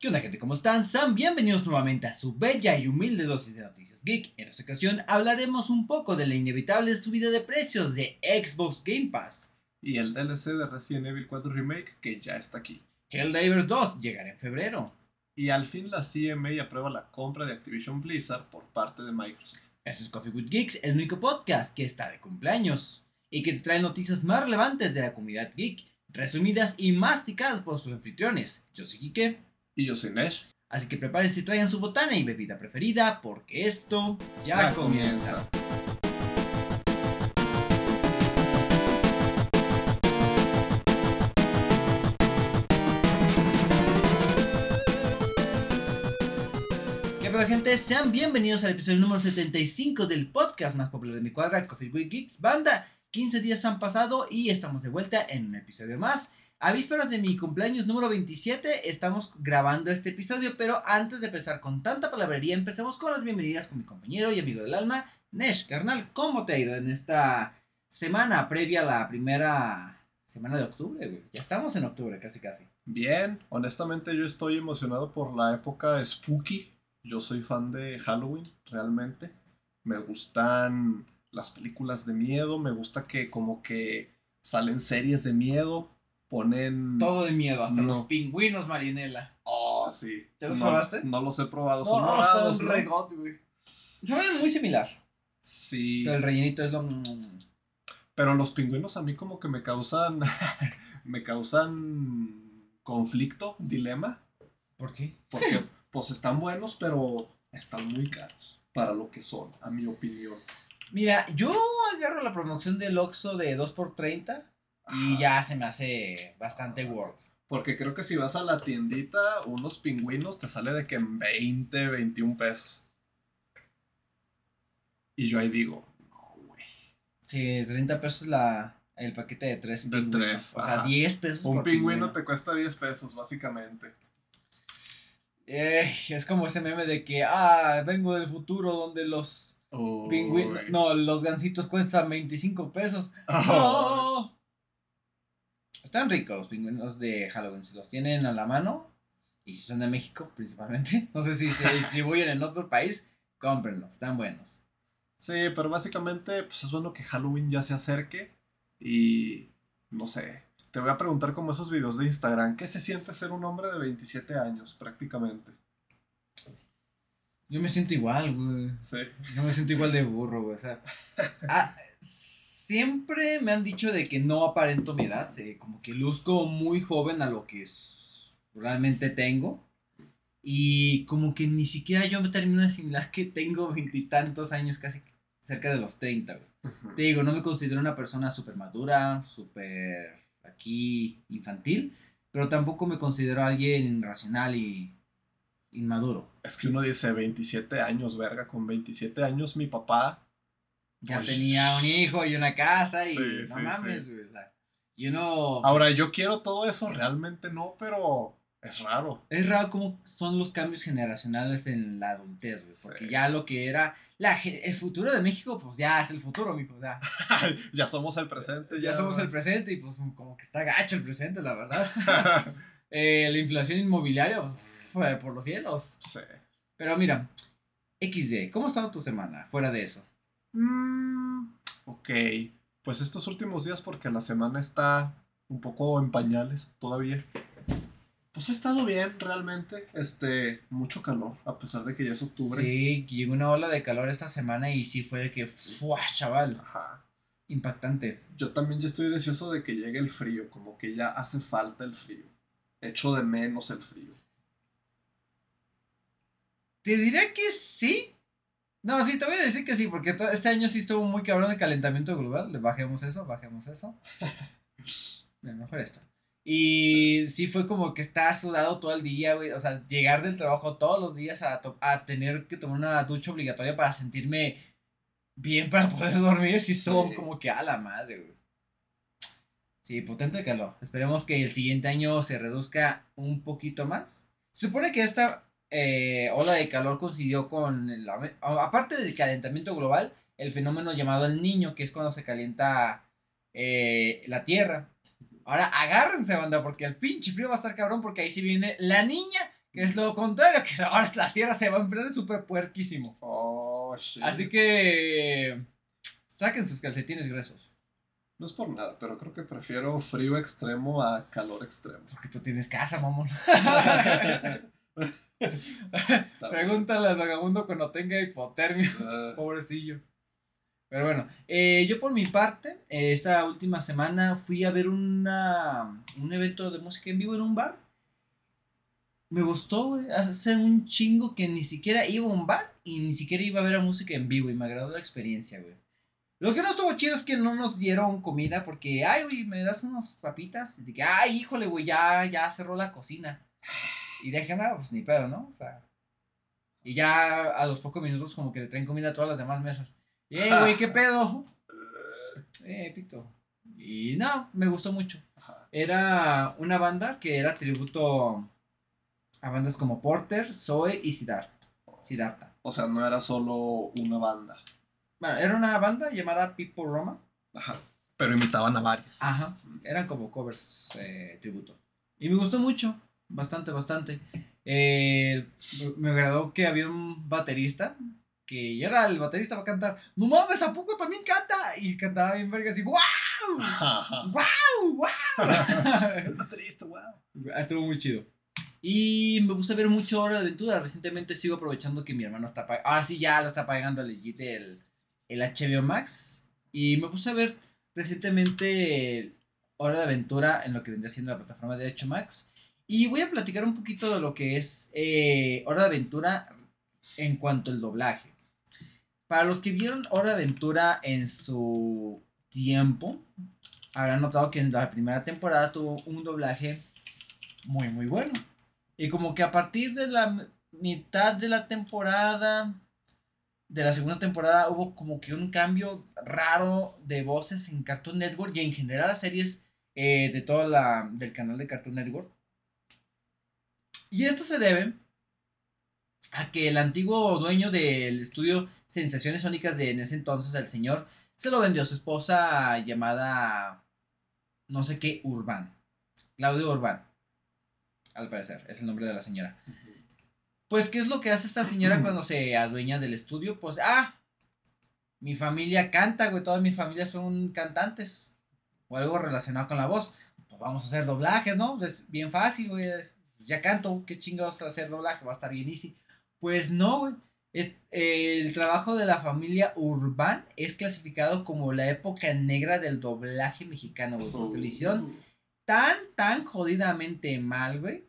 ¿Qué onda gente? ¿Cómo están? Sean bienvenidos nuevamente a su bella y humilde dosis de noticias geek. En esta ocasión hablaremos un poco de la inevitable subida de precios de Xbox Game Pass. Y el DLC de Resident Evil 4 Remake que ya está aquí. Helldivers 2 llegará en febrero. Y al fin la CMA aprueba la compra de Activision Blizzard por parte de Microsoft. Esto es Coffee with Geeks, el único podcast que está de cumpleaños y que te trae noticias más relevantes de la comunidad geek, resumidas y masticadas por sus anfitriones. Yo soy Kike. Y yo soy Nesh. Así que prepárense y traigan su botana y bebida preferida porque esto ya, Ya comienza. comienza. ¿Qué pedo gente? Sean bienvenidos al episodio número 75 del podcast más popular de mi cuadra, Coffee with Geeks. Banda, 15 días han pasado y estamos de vuelta en un episodio más. A vísperas de mi cumpleaños número 27 estamos grabando este episodio, pero antes de empezar con tanta palabrería, empecemos con las bienvenidas con mi compañero y amigo del alma, Nesh. Carnal, ¿cómo te ha ido en esta semana previa a la primera semana de octubre, güey? Ya estamos en octubre, casi casi. Bien, honestamente yo estoy emocionado por la época spooky. Yo soy fan de Halloween, realmente. Me gustan las películas de miedo, me gusta que como que salen series de miedo, ponen... Todo de miedo, hasta No. los pingüinos, Marinela. Oh, sí. ¿Ya los no, probaste? No los he probado, No, son morados, son ¿no? re god, güey. Saben muy similar. Sí. Pero el rellenito es lo. Pero los pingüinos a mí como que me causan... me causan conflicto, dilema. ¿Por qué? Porque pues están buenos, pero están muy caros para lo que son, a mi opinión. Mira, yo agarro la promoción del Oxxo de 2x30 y ya se me hace bastante worth. Porque creo que si vas a la tiendita, unos pingüinos te sale de que en 20, 21 pesos. Y yo ahí digo, no, güey. Sí, 30 pesos la, el paquete de 3 De tres, O sea, ajá. 10 pesos Un por pingüino te cuesta 10 pesos, básicamente. Eh, es como ese meme de que, ah, vengo del futuro donde los pingüinos, no, los gansitos cuestan 25 pesos. Ay. ¡No! Están ricos los pingüinos de Halloween. Si los tienen a la mano, y si son de México principalmente, no sé si se distribuyen en otro país, cómprenlos, están buenos. Sí, pero básicamente pues es bueno que Halloween ya se acerque y no sé, te voy a preguntar como esos videos de Instagram, ¿qué se siente ser un hombre de 27 años prácticamente? Yo me siento igual, güey. Sí. Yo me siento igual de burro, güey. O sea, ah, siempre me han dicho de que no aparento mi edad, eh, como que luzco muy joven a lo que es- realmente tengo. Y como que ni siquiera yo me termino de asimilar que tengo veintitantos años, casi cerca de los 30, güey. Te digo, no me considero una persona súper madura, súper aquí infantil, pero tampoco me considero alguien racional y inmaduro. Es que uno dice 27 años, verga, con 27 años mi papá, Ya tenía un hijo y una casa y Sí, no sí, mames, sí. güey. O sea, y uno. ahora yo quiero todo eso, realmente no, pero es raro. Es raro cómo son los cambios generacionales en la adultez, güey. Porque ya lo que era la, el futuro de México, pues ya es el futuro, mijo. O sea, ya somos el presente. ya somos el presente y pues como que está gacho el presente, la verdad. Eh, la inflación inmobiliaria, por los cielos. sí. Pero mira, XD, ¿cómo ha estado tu semana fuera de eso? Mm, ok, pues estos últimos días porque la semana está un poco en pañales todavía. Pues ha estado bien realmente, este, mucho calor, a pesar de que ya es octubre. Sí, llegó una ola de calor esta semana y sí fue de que, ¡fua, chaval! Ajá. Impactante. Yo también ya estoy deseoso de que llegue el frío, como que ya hace falta el frío. Echo de menos el frío. Te diré que sí. No, sí, te voy a decir que sí, porque este año sí estuvo muy cabrón el calentamiento global. Bajemos eso, bajemos eso. Mejor esto. Y sí fue como que estar sudado todo el día, güey. O sea, llegar del trabajo todos los días a, to- a tener que tomar una ducha obligatoria para sentirme bien para poder dormir. Sí estuvo Sí. como que a la madre, güey. Sí, potente calor. Esperemos que el siguiente año se reduzca un poquito más. Se supone que esta eh, ola de calor coincidió con, el, aparte del calentamiento global, el fenómeno llamado el niño, que es cuando se calienta eh, la tierra. Ahora agárrense, banda, porque el pinche frío va a estar cabrón, porque ahí sí viene la niña Que es lo contrario, que ahora la tierra se va a enfriar súper puerquísimo. Oh, shit. Así que. Saquen sus calcetines gruesos. No es por nada, pero creo que prefiero frío extremo a calor extremo. Porque tú tienes casa, mamón. Pregúntale al vagabundo cuando tenga hipotermia. Ah, Pobrecillo. Pero bueno, eh, yo por mi parte, eh, esta última semana fui a ver una, un evento de música en vivo en un bar. Me gustó, güey. Hace un chingo que ni siquiera iba a un bar y ni siquiera iba a ver a música en vivo y me agradó la experiencia, güey. Lo que no estuvo chido es que no nos dieron comida porque, ay, güey, me das unas papitas. Y dije, ay, híjole, güey, ya, ya cerró la cocina. Y dije, nada, pues ni pedo, ¿no? O sea, y ya a los pocos minutos como que le traen comida a todas las demás mesas. Y, "Ey, güey, ¿qué pedo? Eh, pito. Y no, me gustó mucho. Era una banda que era tributo a bandas como Porter, Zoe y Siddhartha. Siddhartha. O sea, no era solo una banda. Bueno, era una banda llamada People Roma. Ajá. Pero imitaban a varias. Ajá. Eran como covers eh, tributo. Y me gustó mucho. Bastante, bastante. Eh, me- agradó que había un baterista. Que ya era el baterista va a cantar. No mames, ¿a poco también canta? Y cantaba bien verga así. ¡Wow! ¡Wow! ¡Wow! El baterista, wow. Ah, Estuvo muy chido. Y me puse a ver mucho Hora de Aventura. Recientemente sigo aprovechando que mi hermano está pagando. Ahora sí ya lo está pagando legit el, el HBO Max. Y me puse a ver recientemente Hora de Aventura en lo que vendría siendo la plataforma de HBO Max. Y voy a platicar un poquito de lo que es eh, Hora de Aventura en cuanto al doblaje. Para los que vieron Hora de Aventura en su tiempo, habrán notado que en la primera temporada tuvo un doblaje muy muy bueno. Y como que a partir de la mitad de la temporada, de la segunda temporada, hubo como que un cambio raro de voces en Cartoon Network y en general las series eh, de toda la del canal de Cartoon Network. Y esto se debe a que el antiguo dueño del estudio Sensaciones Sónicas de en ese entonces, el señor, se lo vendió a su esposa llamada no sé qué Urbán. Claudio Urbán. Al parecer, es el nombre de la señora. Pues, ¿qué es lo que hace esta señora cuando se adueña del estudio? Pues, ah, mi familia canta, güey, toda mi familia son cantantes. O algo relacionado con la voz. Pues vamos a hacer doblajes, ¿no? Es bien fácil, güey. Ya canto, qué chingados hacer doblaje, va a estar bien easy. Pues no, güey. Es- el trabajo de la familia Urbán es clasificado como la época negra del doblaje mexicano, güey. Porque lo hicieron tan, tan jodidamente mal, güey,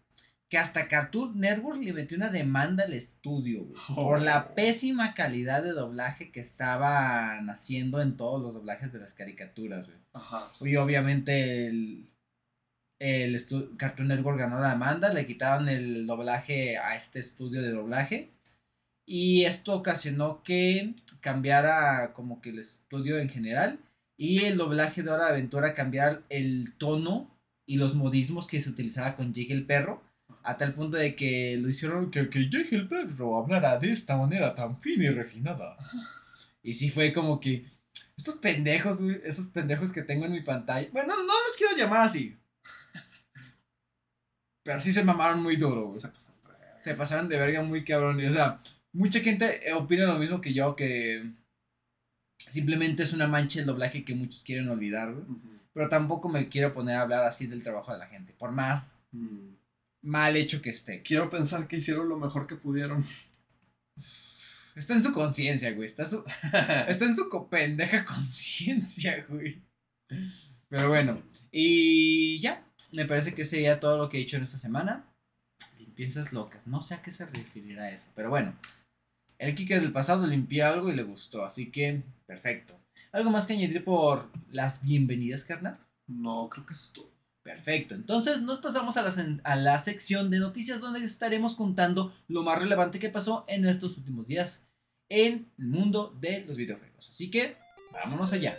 que hasta Cartoon Network le metió una demanda al estudio, güey, por la pésima calidad de doblaje que estaban haciendo en todos los doblajes de las caricaturas, güey. Ajá. Y obviamente el, el Cartoon Network ganó la demanda, le quitaron el doblaje a este estudio de doblaje. Y esto ocasionó que cambiara como que el estudio en general. Y el doblaje de Hora Aventura cambiara el tono y los modismos que se utilizaba con Jake el perro. A tal punto de que lo hicieron que, que Jake el perro hablara de esta manera tan fina y refinada. Y sí fue como que estos pendejos, esos pendejos que tengo en mi pantalla. Bueno, no los quiero llamar así. Pero sí se mamaron muy duro, güey. Se verga. Se pasaron de verga muy cabrón. Y, o sea, mucha gente eh, opina lo mismo que yo, que simplemente es una mancha el doblaje que muchos quieren olvidar, güey. Ujú. Pero tampoco me quiero poner a hablar así del trabajo de la gente, por más Mm. mal hecho que esté. Quiero pensar que hicieron lo mejor que pudieron. Está en su conciencia, güey. Está, su- está en su pendeja conciencia, güey. Pero bueno, y ya. Me parece que sería todo lo que he hecho en esta semana. Limpiezas locas. No sé a qué se referirá eso. Pero bueno, el Kike del pasado limpió algo y le gustó. Así que, perfecto. ¿Algo más que añadir por las bienvenidas, carnal? No, creo que es todo. Perfecto, entonces nos pasamos a la, a la sección de noticias donde estaremos contando lo más relevante que pasó en estos últimos días en el mundo de los videojuegos. Así que, vámonos allá.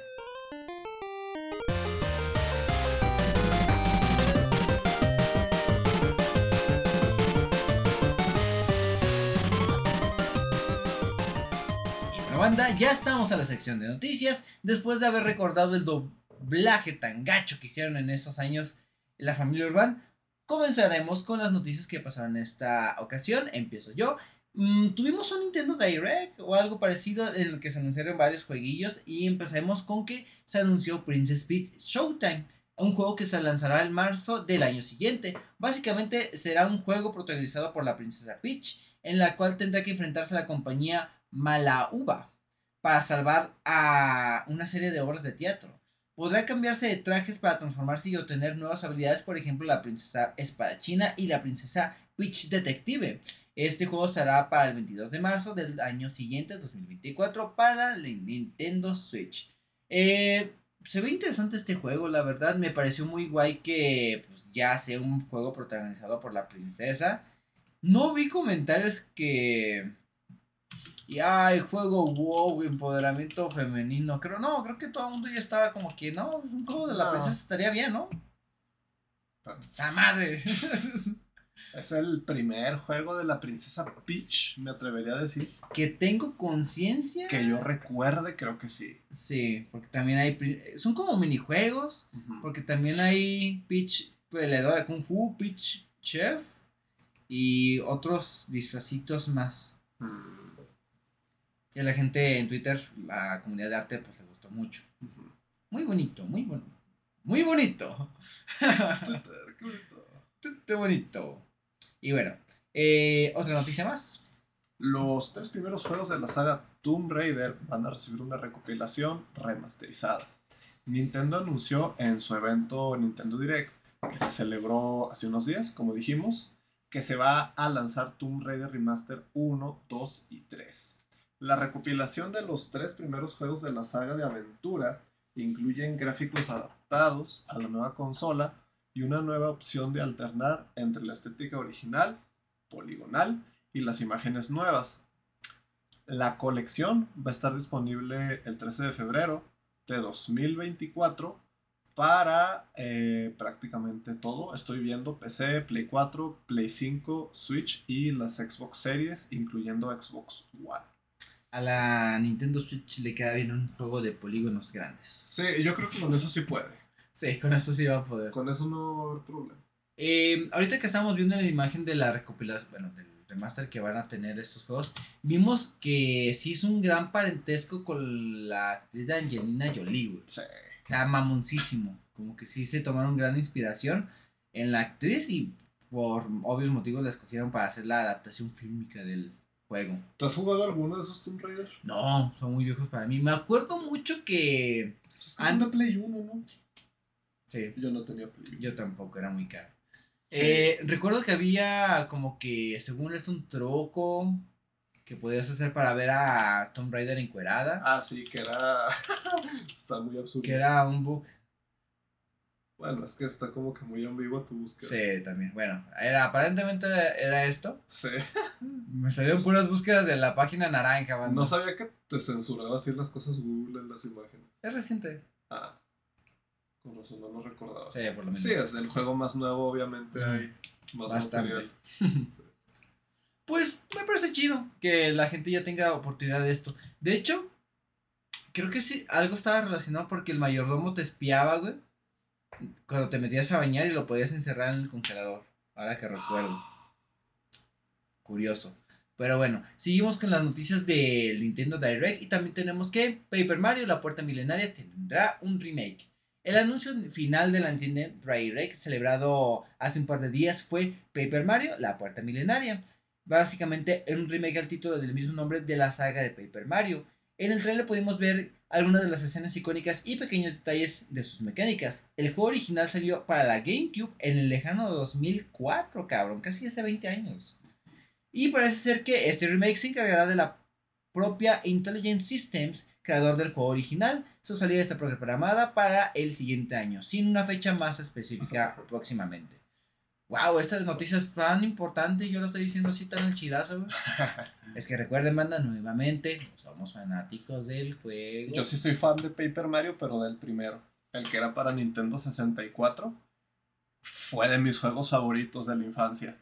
Ya estamos a la sección de noticias. Después de haber recordado el doblaje tan gacho que hicieron en esos años la familia Urbán, comenzaremos con las noticias que pasaron en esta ocasión. Empiezo yo. Mm, tuvimos un Nintendo Direct o algo parecido en el que se anunciaron varios jueguillos y empezaremos con que se anunció Princess Peach Showtime, un juego que se lanzará en marzo del año siguiente. Básicamente será un juego protagonizado por la princesa Peach, en la cual tendrá que enfrentarse a la compañía Malauba para salvar a una serie de obras de teatro. Podrá cambiarse de trajes para transformarse y obtener nuevas habilidades, por ejemplo, la princesa espadachina y la princesa Peach Detective. Este juego será para el 22 de marzo del año siguiente, 2024, para la Nintendo Switch. Eh, se ve interesante este juego, la verdad. Me pareció muy guay que pues, ya sea un juego protagonizado por la princesa. No vi comentarios que. Y ay, juego wow, empoderamiento femenino. Creo, no, creo que todo el mundo ya estaba como que, no, un juego de la No. princesa estaría bien, ¿no? ¡La madre! Es el primer juego de la princesa Peach, me atrevería a decir. que tengo conciencia. Que yo recuerde, creo que sí. Sí, porque también hay. Son como minijuegos. Ujú. Porque también hay Peach peleadora de Kung Fu, Peach Chef y otros disfracitos más. Mm, Y a la gente en Twitter, la comunidad de arte, pues le gustó mucho. Muy bonito, muy bonito. Muy bonito. Twitter, qué bonito. Qué bonito. Y bueno, eh, otra noticia más. Los tres primeros juegos de la saga Tomb Raider van a recibir una recopilación remasterizada. Nintendo anunció en su evento Nintendo Direct, que se celebró hace unos días, como dijimos, que se va a lanzar Tomb Raider Remaster 1, 2 y 3. La recopilación de los tres primeros juegos de la saga de aventura incluyen gráficos adaptados a la nueva consola y una nueva opción de alternar entre la estética original, poligonal, y las imágenes nuevas. La colección va a estar disponible el 13 de febrero de 2024 para eh, prácticamente todo. Estoy viendo PC, Play 4, Play 5, Switch y las Xbox Series, incluyendo Xbox One. A la Nintendo Switch le queda bien un juego de polígonos grandes. Sí, yo creo que con eso sí puede. Sí, con eso sí va a poder. Con eso no va a haber problema. Eh, ahorita que estamos viendo la imagen de la recopilación, bueno, del remaster que van a tener estos juegos, vimos que sí es un gran parentesco con la actriz de Angelina Jolie, güey. Sí. O sea, mamoncísimo. Como que sí se tomaron gran inspiración en la actriz y por obvios motivos la escogieron para hacer la adaptación fílmica del juego. ¿Tú has jugado alguno de esos Tomb Raider? No, son muy viejos para mí. Me acuerdo mucho que... Pues es que son de Play 1, ¿no? Sí, Yo no tenía Play 1. yo tampoco, era muy caro. Sí. Eh, recuerdo que había como que, según esto, un troco que podías hacer para ver a Tomb Raider encuerada. Ah, sí, que era... está muy absurdo. Que era un bug. Bueno, es que está como que muy ambigua tu búsqueda. Sí, también. Bueno, era, aparentemente era esto. Sí. Me salieron puras búsquedas de la página naranja, banda. No sabía que te censuraba así las cosas Google en las imágenes. Es reciente. Ah, con razón no lo recordaba. Sí, por lo menos. Sí, es el juego más nuevo, obviamente hay más Bastante. material. Pues me parece chido que la gente ya tenga oportunidad de esto. De hecho, creo que sí, algo estaba relacionado porque el mayordomo te espiaba, güey. Cuando te metías a bañar y lo podías encerrar en el congelador. Ahora que recuerdo. Curioso. Pero bueno, seguimos con las noticias del Nintendo Direct y también tenemos que Paper Mario, la puerta milenaria, tendrá un remake. El anuncio final de la Nintendo Direct celebrado hace un par de días fue Paper Mario, la puerta milenaria. Básicamente un remake al título del mismo nombre de la saga de Paper Mario. En el trailer pudimos ver algunas de las escenas icónicas y pequeños detalles de sus mecánicas. El juego original salió para la GameCube en el lejano 2004, cabrón, casi hace 20 años. Y parece ser que este remake se encargará de la propia Intelligent Systems, creador del juego original. Su salida está programada para el siguiente año, sin una fecha más específica próximamente. Wow, estas noticias tan importantes, yo lo estoy diciendo así tan al chidazo, güey. Es que recuerden, banda, nuevamente, somos fanáticos del juego. Yo sí soy fan de Paper Mario, pero del primero. El que era para Nintendo 64. Fue de mis juegos favoritos de la infancia.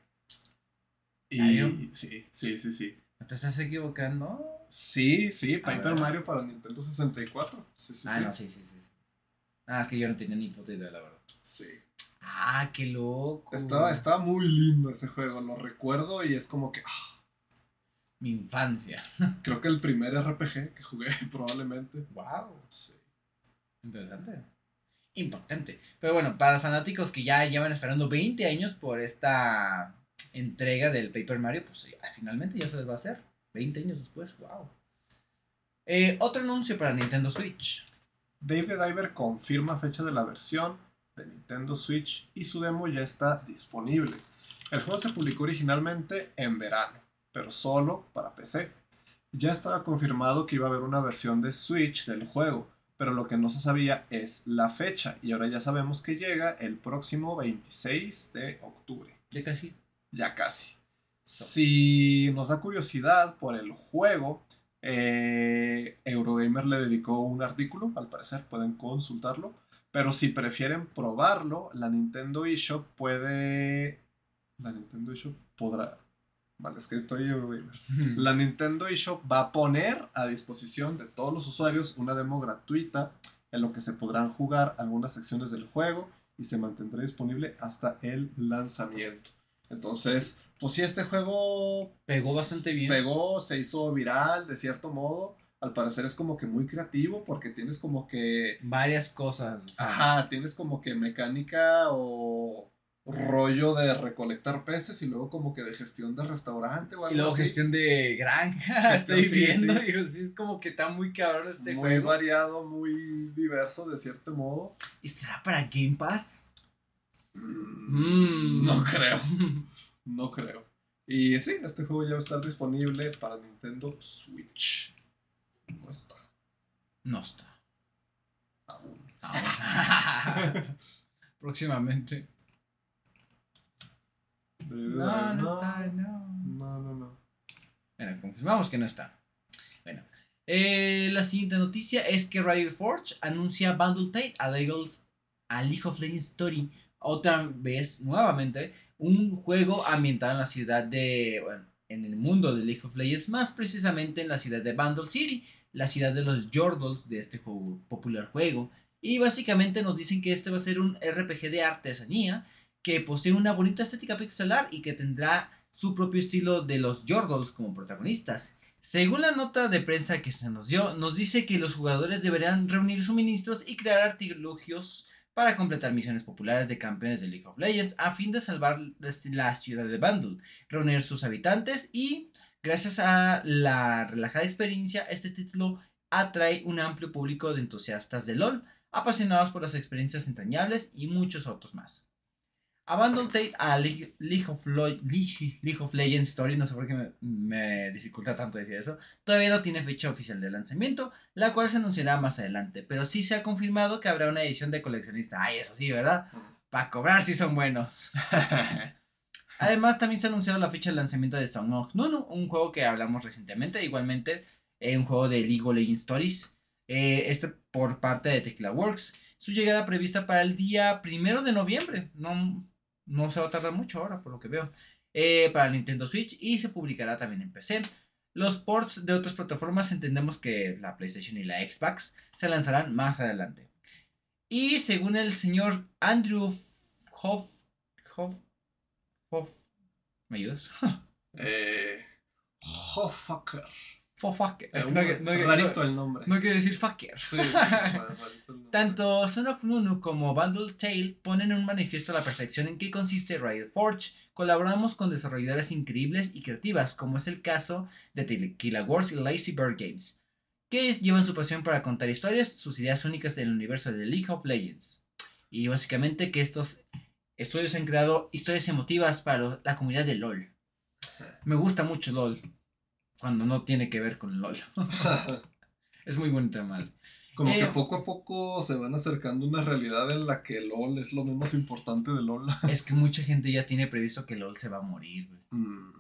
Y sí, sí, sí, sí. ¿Te estás equivocando? Sí, sí, Paper. Mario para Nintendo 64. Sí, sí, ah, sí. no, sí, sí, sí. Ah, es que yo no tenía ni idea, la verdad. Sí. Ah, qué loco. Estaba, estaba muy lindo ese juego, lo recuerdo y es como que... ah, Mi infancia. creo que el primer RPG que jugué probablemente. Wow. Sí. Interesante. Impactante. Pero bueno, para los fanáticos que ya llevan esperando 20 años por esta entrega del Paper Mario, pues ya, finalmente ya se les va a hacer. 20 años después, wow. Eh, otro anuncio para Nintendo Switch. Dave the Diver confirma fecha de la versión de Nintendo Switch y su demo ya está disponible. El juego se publicó originalmente en verano, pero solo para PC. Ya estaba confirmado que iba a haber una versión de Switch del juego, pero lo que no se sabía es la fecha y ahora ya sabemos que llega el próximo 26 de octubre. Ya casi. Ya casi. Si nos da curiosidad por el juego, eh, Eurogamer le dedicó un artículo, al parecer pueden consultarlo. Pero si prefieren probarlo, la Nintendo eShop puede. La Nintendo eShop podrá. Vale, es que estoy Eurogamer. La Nintendo eShop va a poner a disposición de todos los usuarios una demo gratuita en lo que se podrán jugar algunas secciones del juego y se mantendrá disponible hasta el lanzamiento. Entonces, pues si este juego Pegó bastante bien. Pegó, se hizo viral de cierto modo. Al parecer es como que muy creativo porque tienes como que... Varias cosas. o sea, Ajá, tienes como que mecánica o rollo de recolectar peces y luego como que de gestión de restaurante o algo Y luego así. gestión de granja, Gestión, estoy sí, viendo. sí. digo, sí, es como que está muy cabrón este muy juego. variado, muy diverso de cierto modo. ¿Y estará para Game Pass? Mm, No creo, no creo. Y sí, este juego ya va a estar disponible para Nintendo Switch. No está No está. aún. Ahora. Próximamente. No, no está, no. No, no, no. Bueno, confirmamos que no está. Bueno. eh, la siguiente noticia es que Riot Forge anuncia Bundle Tate a a League of Legends Story. Otra vez, nuevamente, un juego ambientado en la ciudad de. Bueno, en el mundo de League of Legends, más precisamente en la ciudad de Bundle City, la ciudad de los Jordals de este juego, popular juego. Y básicamente nos dicen que este va a ser un RPG de artesanía que posee una bonita estética pixelar y que tendrá su propio estilo de los Jordals como protagonistas. Según la nota de prensa que se nos dio, nos dice que los jugadores deberán reunir suministros y crear artilugios para completar misiones populares de campeones de League of Legends a fin de salvar la ciudad de Bundle, reunir sus habitantes y, gracias a la relajada experiencia, este título atrae un amplio público de entusiastas de LOL, apasionados por las experiencias entrañables y muchos otros más. A Bundle Tate a League, League of League- League of Legends Story, no sé por qué me, me dificulta tanto decir eso, todavía no tiene fecha oficial de lanzamiento, la cual se anunciará más adelante, pero sí se ha confirmado que habrá una edición de coleccionista. Ay, eso sí, ¿verdad? Para cobrar si son buenos. Además, también se ha anunciado la fecha de lanzamiento de Song of Nunu, un juego que hablamos recientemente, igualmente eh, un juego de League of Legends Stories, eh, este por parte de Tequila Works. Su llegada prevista para el día primero de noviembre, no, no se va a tardar mucho ahora, por lo que veo, eh, para Nintendo Switch y se publicará también en PC. Los ports de otras plataformas entendemos que la PlayStation y la Xbox se lanzarán más adelante. Y según el señor Andrew Hoff, Hoff, ¿me ayudas? Eh, oh, fucker. Fofucker. Eh, No, que- no, que- rarito el nombre. no quiere decir fucker. Sí, sí, el. Tanto Son of Nunu como Bundle Tale ponen en un manifiesto la perfección en que consiste Riot Forge. Colaboramos con desarrolladoras increíbles y creativas, como es el caso de Tequila Wars y Lazy Bird Games, que llevan su pasión para contar historias, sus ideas únicas del universo de League of Legends. Y básicamente que estos estudios han creado historias emotivas para lo- la comunidad de LOL. Me gusta mucho LOL, cuando no tiene que ver con LOL. es muy bonito, mal. Como Eh, que poco a poco se van acercando a una realidad en la que LOL es lo menos importante de LOL. Es que mucha gente ya tiene previsto que LOL se va a morir, güey. Mm.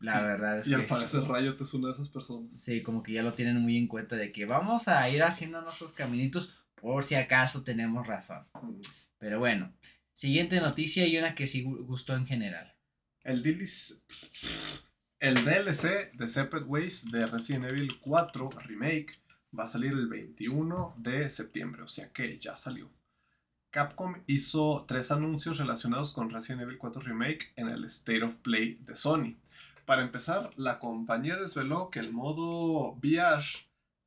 La verdad es Y al que. parecer Riot es una de esas personas. Sí, como que ya lo tienen muy en cuenta de que vamos a ir haciendo nuestros caminitos por si acaso tenemos razón. Mm. Pero bueno, siguiente noticia y una que sí gu- gustó en general. El el DLC de Separate Ways de Resident Evil 4 Remake va a salir el 21 de septiembre, o sea que ya salió. Capcom hizo tres anuncios relacionados con Resident Evil 4 Remake en el State of Play de Sony. Para empezar, la compañía desveló que el modo VR,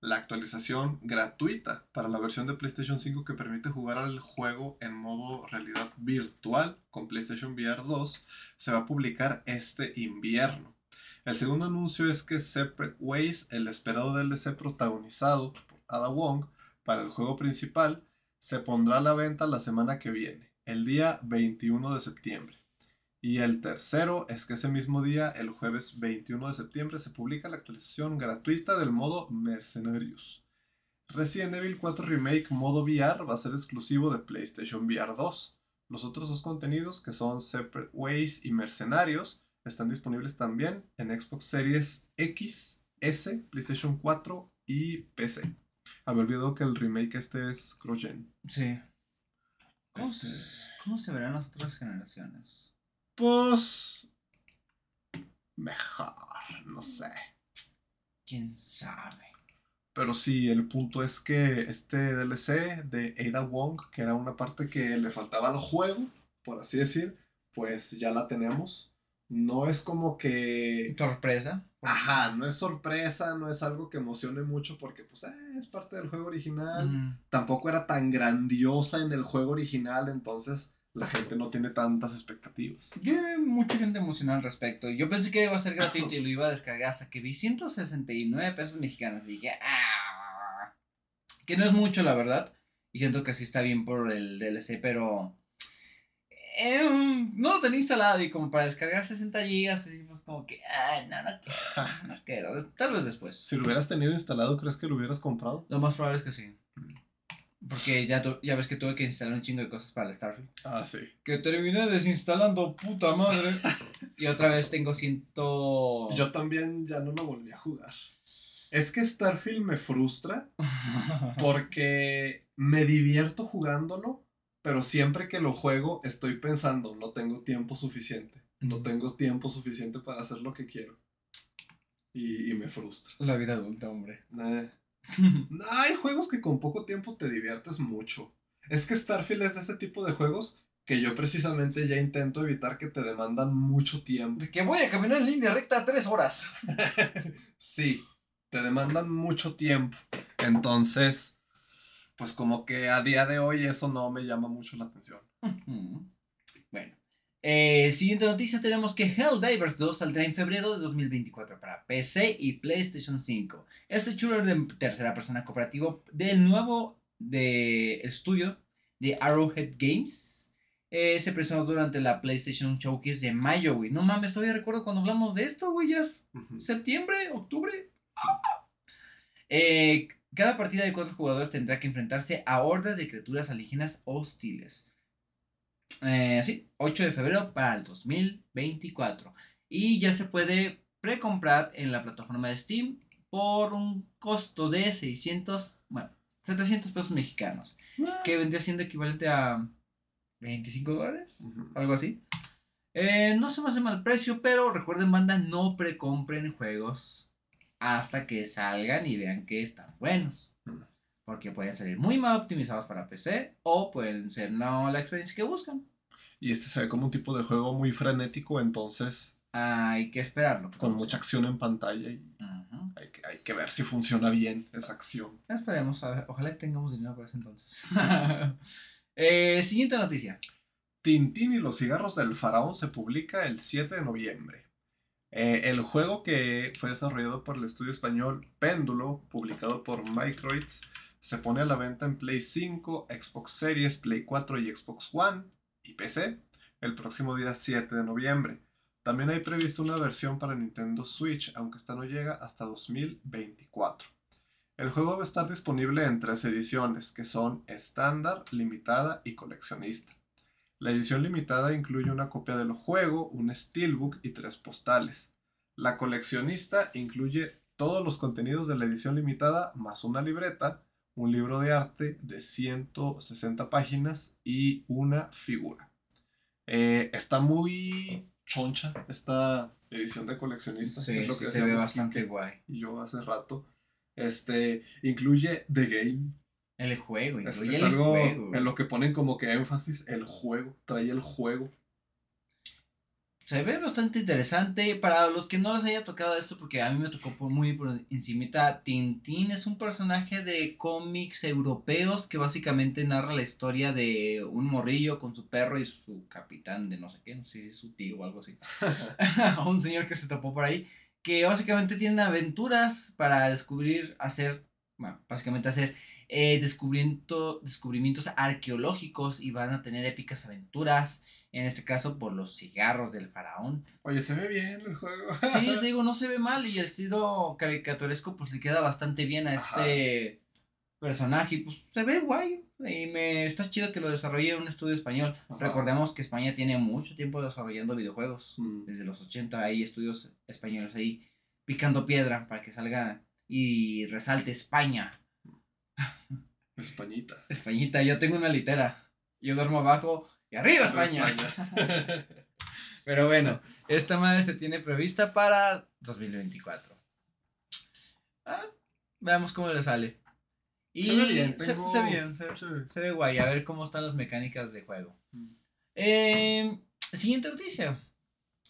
la actualización gratuita para la versión de PlayStation 5 que permite jugar al juego en modo realidad virtual con PlayStation VR 2, se va a publicar este invierno. El segundo anuncio es que Separate Ways, el esperado DLC protagonizado por Ada Wong para el juego principal, se pondrá a la venta la semana que viene, el día 21 de septiembre. Y el tercero es que ese mismo día, el jueves 21 de septiembre, se publica la actualización gratuita del modo Mercenarios. Resident Evil 4 Remake modo VR va a ser exclusivo de PlayStation VR 2. Los otros dos contenidos, que son Separate Ways y Mercenarios, están disponibles también en Xbox Series X, S, PlayStation 4 y PC. Había olvidado que el remake este es cross-gen. Sí. ¿Cómo, Este- cómo se verán las otras generaciones? Pues. Mejor, no sé. ¿Quién sabe? Pero sí, el punto es que este DLC de Ada Wong, que era una parte que le faltaba al juego, por así decir, pues ya la tenemos. No es como que... ¿Sorpresa? Ajá, no es sorpresa, no es algo que emocione mucho porque pues eh, es parte del juego original. Tampoco era tan grandiosa en el juego original, entonces la gente no tiene tantas expectativas. Yo vi mucha gente emocionada al respecto. Yo pensé que iba a ser gratuito y lo iba a descargar hasta que vi 169 pesos mexicanos. Y dije, ah. Que no es mucho, la verdad. Y siento que sí está bien por el DLC, pero. eh, no lo tenía instalado y como para descargar 60 gigas, así pues como que, ay, no, no quiero, no quiero. Tal vez después. Si lo hubieras tenido instalado, ¿crees que lo hubieras comprado? Lo más probable es que sí. Porque ya, tu- ya ves que tuve que instalar un chingo de cosas para el Starfield. Ah, sí. Que terminé desinstalando, puta madre. y otra vez tengo ciento... Yo también ya no lo volví a jugar. Es que Starfield me frustra porque me divierto jugándolo, pero siempre que lo juego estoy pensando, no tengo tiempo suficiente. No tengo tiempo suficiente para hacer lo que quiero. Y, y me frustra. La vida adulta, hombre. Eh. No, hay juegos que con poco tiempo te diviertes mucho. Es que Starfield es de ese tipo de juegos que yo precisamente ya intento evitar que te demandan mucho tiempo. De que voy a caminar en línea recta tres horas. Sí, te demandan mucho tiempo. Entonces, pues como que a día de hoy eso no me llama mucho la atención. bueno. Eh, siguiente noticia tenemos que Helldivers 2 saldrá en febrero de 2024 para PC y PlayStation 5. Este shooter de tercera persona cooperativo del nuevo de estudio de Arrowhead Games eh, se presentó durante la PlayStation Showcase de mayo, güey. No mames, todavía recuerdo cuando hablamos de esto, güey, ya es septiembre, octubre. Eh, cada partida de cuatro jugadores tendrá que enfrentarse a hordas de criaturas alienígenas hostiles. Eh, sí, 8 de febrero para el 2024. Y ya se puede precomprar en la plataforma de Steam por un costo de 600, bueno, 700 pesos mexicanos. Que vendría siendo equivalente a 25 dólares algo así. Eh, no se me hace mal precio, pero recuerden, banda, no precompren juegos hasta que salgan y vean que están buenos. Porque pueden salir muy mal optimizados para PC o pueden ser no la experiencia que buscan. Y este se ve como un tipo de juego muy frenético, entonces Hay que esperarlo. con mucha acción en pantalla y hay que, hay que ver si funciona bien esa acción. Esperemos, a ver, ojalá tengamos dinero para ese entonces. Eh, siguiente noticia. Tintín y los cigarros del faraón se publica el 7 de noviembre. Eh, el juego que fue desarrollado por el estudio español Péndulo, publicado por Microids, se pone a la venta en Play 5, Xbox Series, Play 4 y Xbox One y PC el próximo día 7 de noviembre. También hay previsto una versión para Nintendo Switch, aunque esta no llega hasta 2024. El juego va a estar disponible en tres ediciones, que son estándar, limitada y coleccionista. La edición limitada incluye una copia del juego, un steelbook y tres postales. La coleccionista incluye todos los contenidos de la edición limitada más una libreta, un libro de arte de 160 páginas y una figura. Eh, está muy choncha esta edición de coleccionista. Sí, es lo sí que se ve bastante Quique guay. y yo hace rato. Este incluye The Game, El juego, Es, incluye es el algo juego. en lo que ponen como que énfasis, el juego, trae el juego. Se ve bastante interesante. Para los que no les haya tocado esto, porque a mí me tocó por muy por encimita, Tintín es un personaje de cómics europeos que básicamente narra la historia de un morrillo con su perro y su capitán de no sé qué, no sé si es su tío o algo así. un señor que se topó por ahí, que básicamente tienen aventuras para descubrir, hacer, bueno, básicamente hacer eh, descubrimiento, descubrimientos arqueológicos y van a tener épicas aventuras, en este caso por los cigarros del faraón. Oye, se ve bien el juego. Sí, te digo, no se ve mal y el estilo caricaturesco pues le queda bastante bien a este personaje y pues se ve guay y me está chido que lo desarrolle un estudio español. Ajá. Recordemos que España tiene mucho tiempo desarrollando videojuegos. Mm. Desde los 80 hay estudios españoles ahí picando piedra para que salga y resalte España. Españita. Españita, yo tengo una litera. Yo duermo abajo y arriba España. España. Pero bueno, esta madre se tiene prevista para 2024. Ah, veamos cómo le sale. Y Se ve bien, se- tengo- se, ve bien, se, Sí. se ve guay. A ver cómo están las mecánicas de juego. Mm. Eh, siguiente noticia.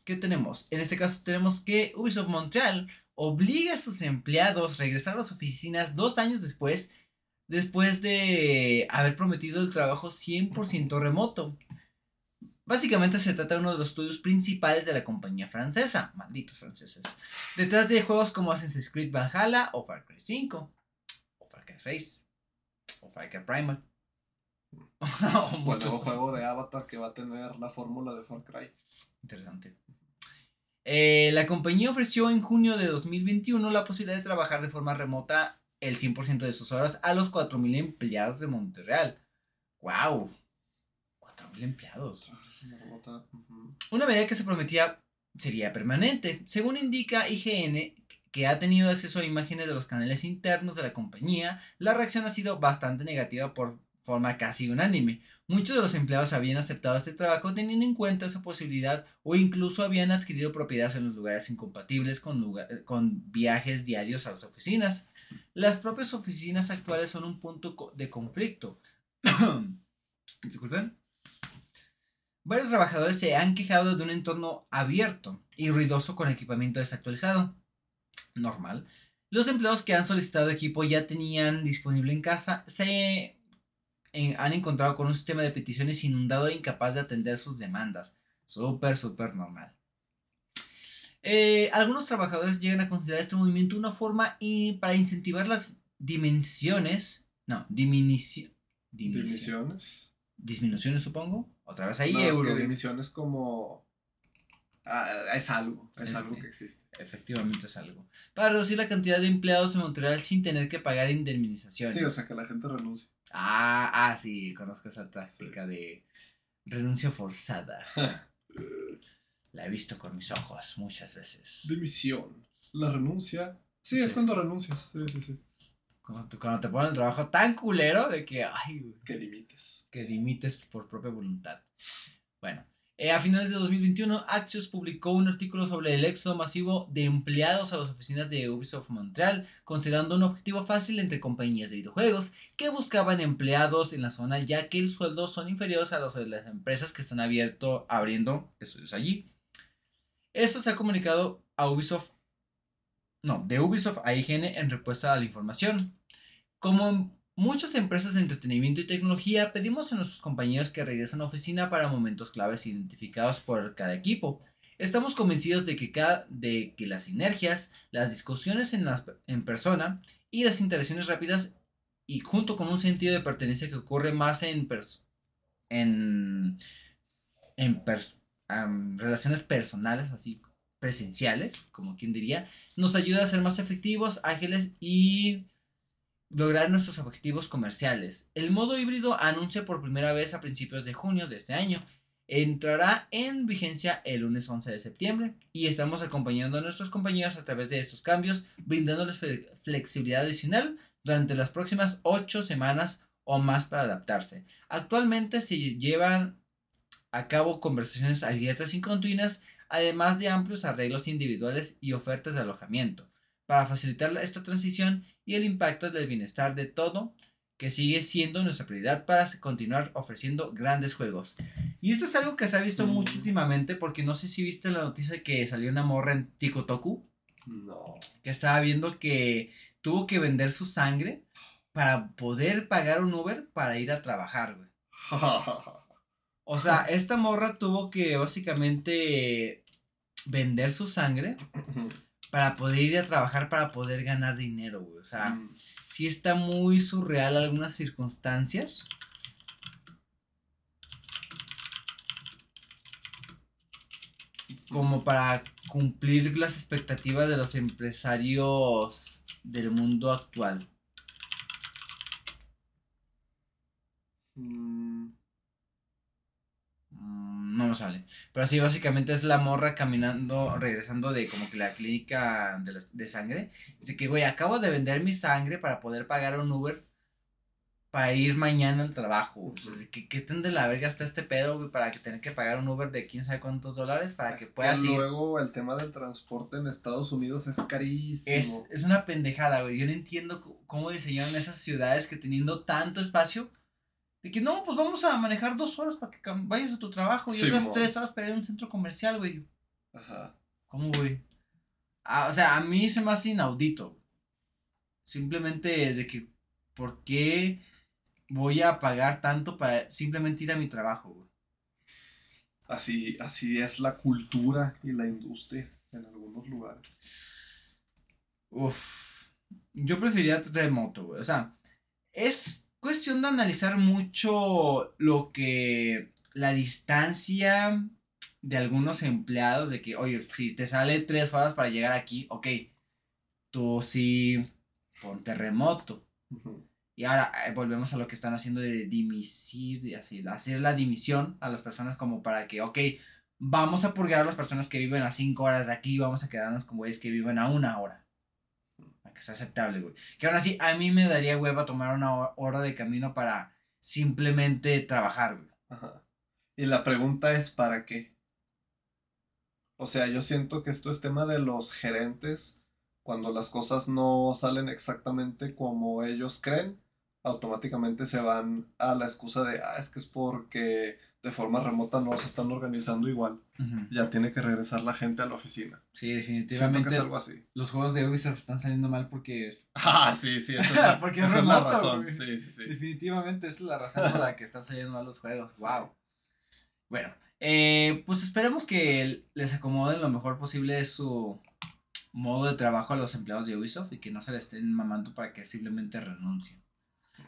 ¿Qué tenemos? En este caso tenemos que Ubisoft Montreal obliga a sus empleados a regresar a las oficinas dos años después, después de haber prometido el trabajo 100% remoto. Básicamente se trata de uno de los estudios principales de la compañía francesa, malditos franceses, detrás de juegos como Assassin's Creed Valhalla o Far Cry 5, o Far Cry 6, o Far Cry Primal. o Bueno, nuevo juego de Avatar que va a tener la fórmula de Far Cry. Interesante. Eh, la compañía ofreció en junio de 2021 la posibilidad de trabajar de forma remota el 100% de sus horas a los 4.000 empleados de Montreal. ¡Wow! 4.000 empleados. Una medida que se prometía sería permanente. Según indica IGN, que ha tenido acceso a imágenes de los canales internos de la compañía, la reacción ha sido bastante negativa por forma casi unánime. Muchos de los empleados habían aceptado este trabajo teniendo en cuenta esa posibilidad o incluso habían adquirido propiedades en los lugares incompatibles con, con viajes diarios a las oficinas. Las propias oficinas actuales son un punto de conflicto. Disculpen. Varios trabajadores se han quejado de un entorno abierto y ruidoso con equipamiento desactualizado. Normal. Los empleados que han solicitado equipo ya tenían disponible en casa se han encontrado con un sistema de peticiones inundado e incapaz de atender sus demandas. Súper, súper normal. Eh, algunos trabajadores llegan a considerar este movimiento una forma y para incentivar las dimensiones. No, dimisión- Dimisiones. disminuciones, supongo. Otra vez ahí, no, es euro. que dimisiones como... Ah, es algo, es Es algo que- existe. Efectivamente es algo. Para reducir la cantidad de empleados en Montreal sin tener que pagar indemnizaciones. Sí, o sea, que la gente renuncie. Ah, ah, sí, conozco esa táctica de renuncia forzada. La he visto con mis ojos muchas veces. Dimisión. La renuncia. Sí, es Sí. cuando renuncias. Sí, sí, sí. Cuando te, cuando te ponen el trabajo tan culero de que, ay, güey, Que dimites. que dimites por propia voluntad. Bueno, eh, a finales de 2021, Axios publicó un artículo sobre el éxodo masivo de empleados a las oficinas de Ubisoft Montreal, considerando un objetivo fácil entre compañías de videojuegos que buscaban empleados en la zona, ya que el sueldo son inferiores a los de las empresas que están abierto, abriendo estudios allí. Esto se ha comunicado a Ubisoft, no, de Ubisoft a IGN en respuesta a la información. Como muchas empresas de entretenimiento y tecnología, pedimos a nuestros compañeros que regresen a oficina para momentos claves identificados por cada equipo. Estamos convencidos de que, cada, de que las sinergias, las discusiones en, las, en persona y las interacciones rápidas y junto con un sentido de pertenencia que ocurre más en, pers- en, en pers- relaciones personales, así presenciales, como quien diría, nos ayuda a ser más efectivos, ágiles y lograr nuestros objetivos comerciales. El modo híbrido anuncia por primera vez a principios de junio de este año. Entrará en vigencia el lunes 11 de septiembre y estamos acompañando a nuestros compañeros a través de estos cambios, brindándoles fle- flexibilidad adicional durante las próximas 8 semanas o más para adaptarse. Actualmente se llevan a cabo conversaciones abiertas y continuas, además de amplios arreglos individuales y ofertas de alojamiento, para facilitar esta transición y el impacto del bienestar de todo que sigue siendo nuestra prioridad para continuar ofreciendo grandes juegos. Y esto es algo que se ha visto mucho Mm. últimamente, porque no sé si viste la noticia que salió una morra en Tikotoku, No. que estaba viendo que tuvo que vender su sangre para poder pagar un Uber para ir a trabajar, güey. O sea, esta morra tuvo que básicamente vender su sangre para poder ir a trabajar para poder ganar dinero, güey. O sea, Mm. sí está muy surreal algunas circunstancias. Como para cumplir las expectativas de los empresarios del mundo actual. Mm. Mm, No me sale. Pero sí, básicamente es la morra caminando, regresando de como que la clínica de, sangre. Dice que, güey, acabo de vender mi sangre para poder pagar un Uber para ir mañana al trabajo. O sea, que, ¿qué tan de la verga está este pedo, güey, para que tener que pagar un Uber de quién sabe cuántos dólares para Es que puedas ir? luego el tema del transporte en Estados Unidos es carísimo. Es, es una pendejada, güey. Yo no entiendo cómo diseñaron esas ciudades que teniendo tanto espacio. De que no, pues vamos a manejar dos horas para que vayas a tu trabajo y otras Simón. tres horas para ir a un centro comercial, güey. Ajá. ¿Cómo, güey? Ah, o sea, a mí se me hace inaudito. Simplemente es de que, ¿por qué voy a pagar tanto para simplemente ir a mi trabajo, güey? Así, así es la cultura y la industria en algunos lugares. Uf. Yo preferiría remoto, güey. O sea, es cuestión de analizar mucho lo que la distancia de algunos empleados de que, oye, si te sale tres horas para llegar aquí, ok, tú sí ponte remoto. Ujú. Y ahora eh, volvemos a lo que están haciendo de dimisir, así, hacer la dimisión a las personas como para que, ok, vamos a purgar a las personas que viven a cinco horas de aquí, vamos a quedarnos con güeyes que viven a una hora. Que sea aceptable, güey. Que aún así, a mí me daría hueva tomar una ho- hora de camino para simplemente trabajar, güey. Ajá. Y la pregunta es ¿para qué? O sea, yo siento que esto es tema de los gerentes cuando las cosas no salen exactamente como ellos creen, automáticamente se van a la excusa de, ah, es que es porque de forma remota no se están organizando igual. Ya tiene que regresar la gente a la oficina. Sí, Siento que definitivamente es algo así. los juegos de Ubisoft están saliendo mal porque es... Ah, sí, sí, esa es la, Porque es esa es la razón. güey. Sí, sí, sí. Definitivamente esa es la razón por la que están saliendo mal los juegos. Wow. Bueno, eh, pues esperemos que les acomoden lo mejor posible su modo de trabajo a los empleados de Ubisoft y que no se les estén mamando para que simplemente renuncien.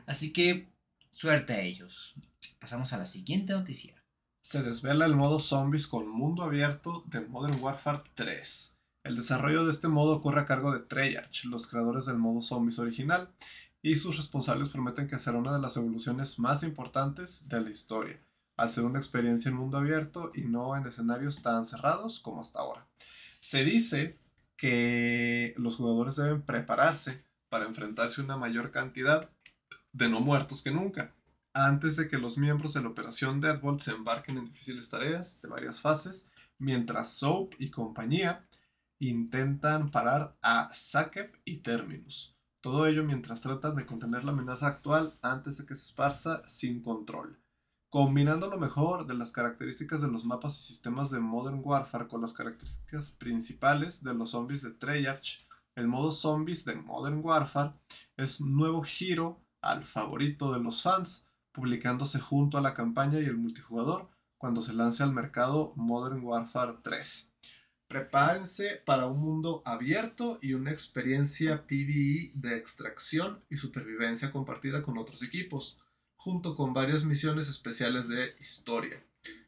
Así que suerte a ellos. Pasamos a la siguiente noticia. Se desvela el modo zombies con mundo abierto de Modern Warfare 3. El desarrollo de este modo ocurre a cargo de Treyarch, los creadores del modo zombies original, y sus responsables prometen que será una de las evoluciones más importantes de la historia, al ser una experiencia en mundo abierto y no en escenarios tan cerrados como hasta ahora. Se dice que los jugadores deben prepararse para enfrentarse a una mayor cantidad de no muertos que nunca, antes de que los miembros de la Operación Deadbolt se embarquen en difíciles tareas de varias fases, mientras Soap y compañía intentan parar a Sakev y Terminus. Todo ello mientras tratan de contener la amenaza actual antes de que se esparza sin control. Combinando lo mejor de las características de los mapas y sistemas de Modern Warfare con las características principales de los zombies de Treyarch, el modo zombies de Modern Warfare es un nuevo giro al favorito de los fans, publicándose junto a la campaña y el multijugador cuando se lance al mercado Modern Warfare 3. Prepárense para un mundo abierto y una experiencia PvE de extracción y supervivencia compartida con otros equipos, junto con varias misiones especiales de historia.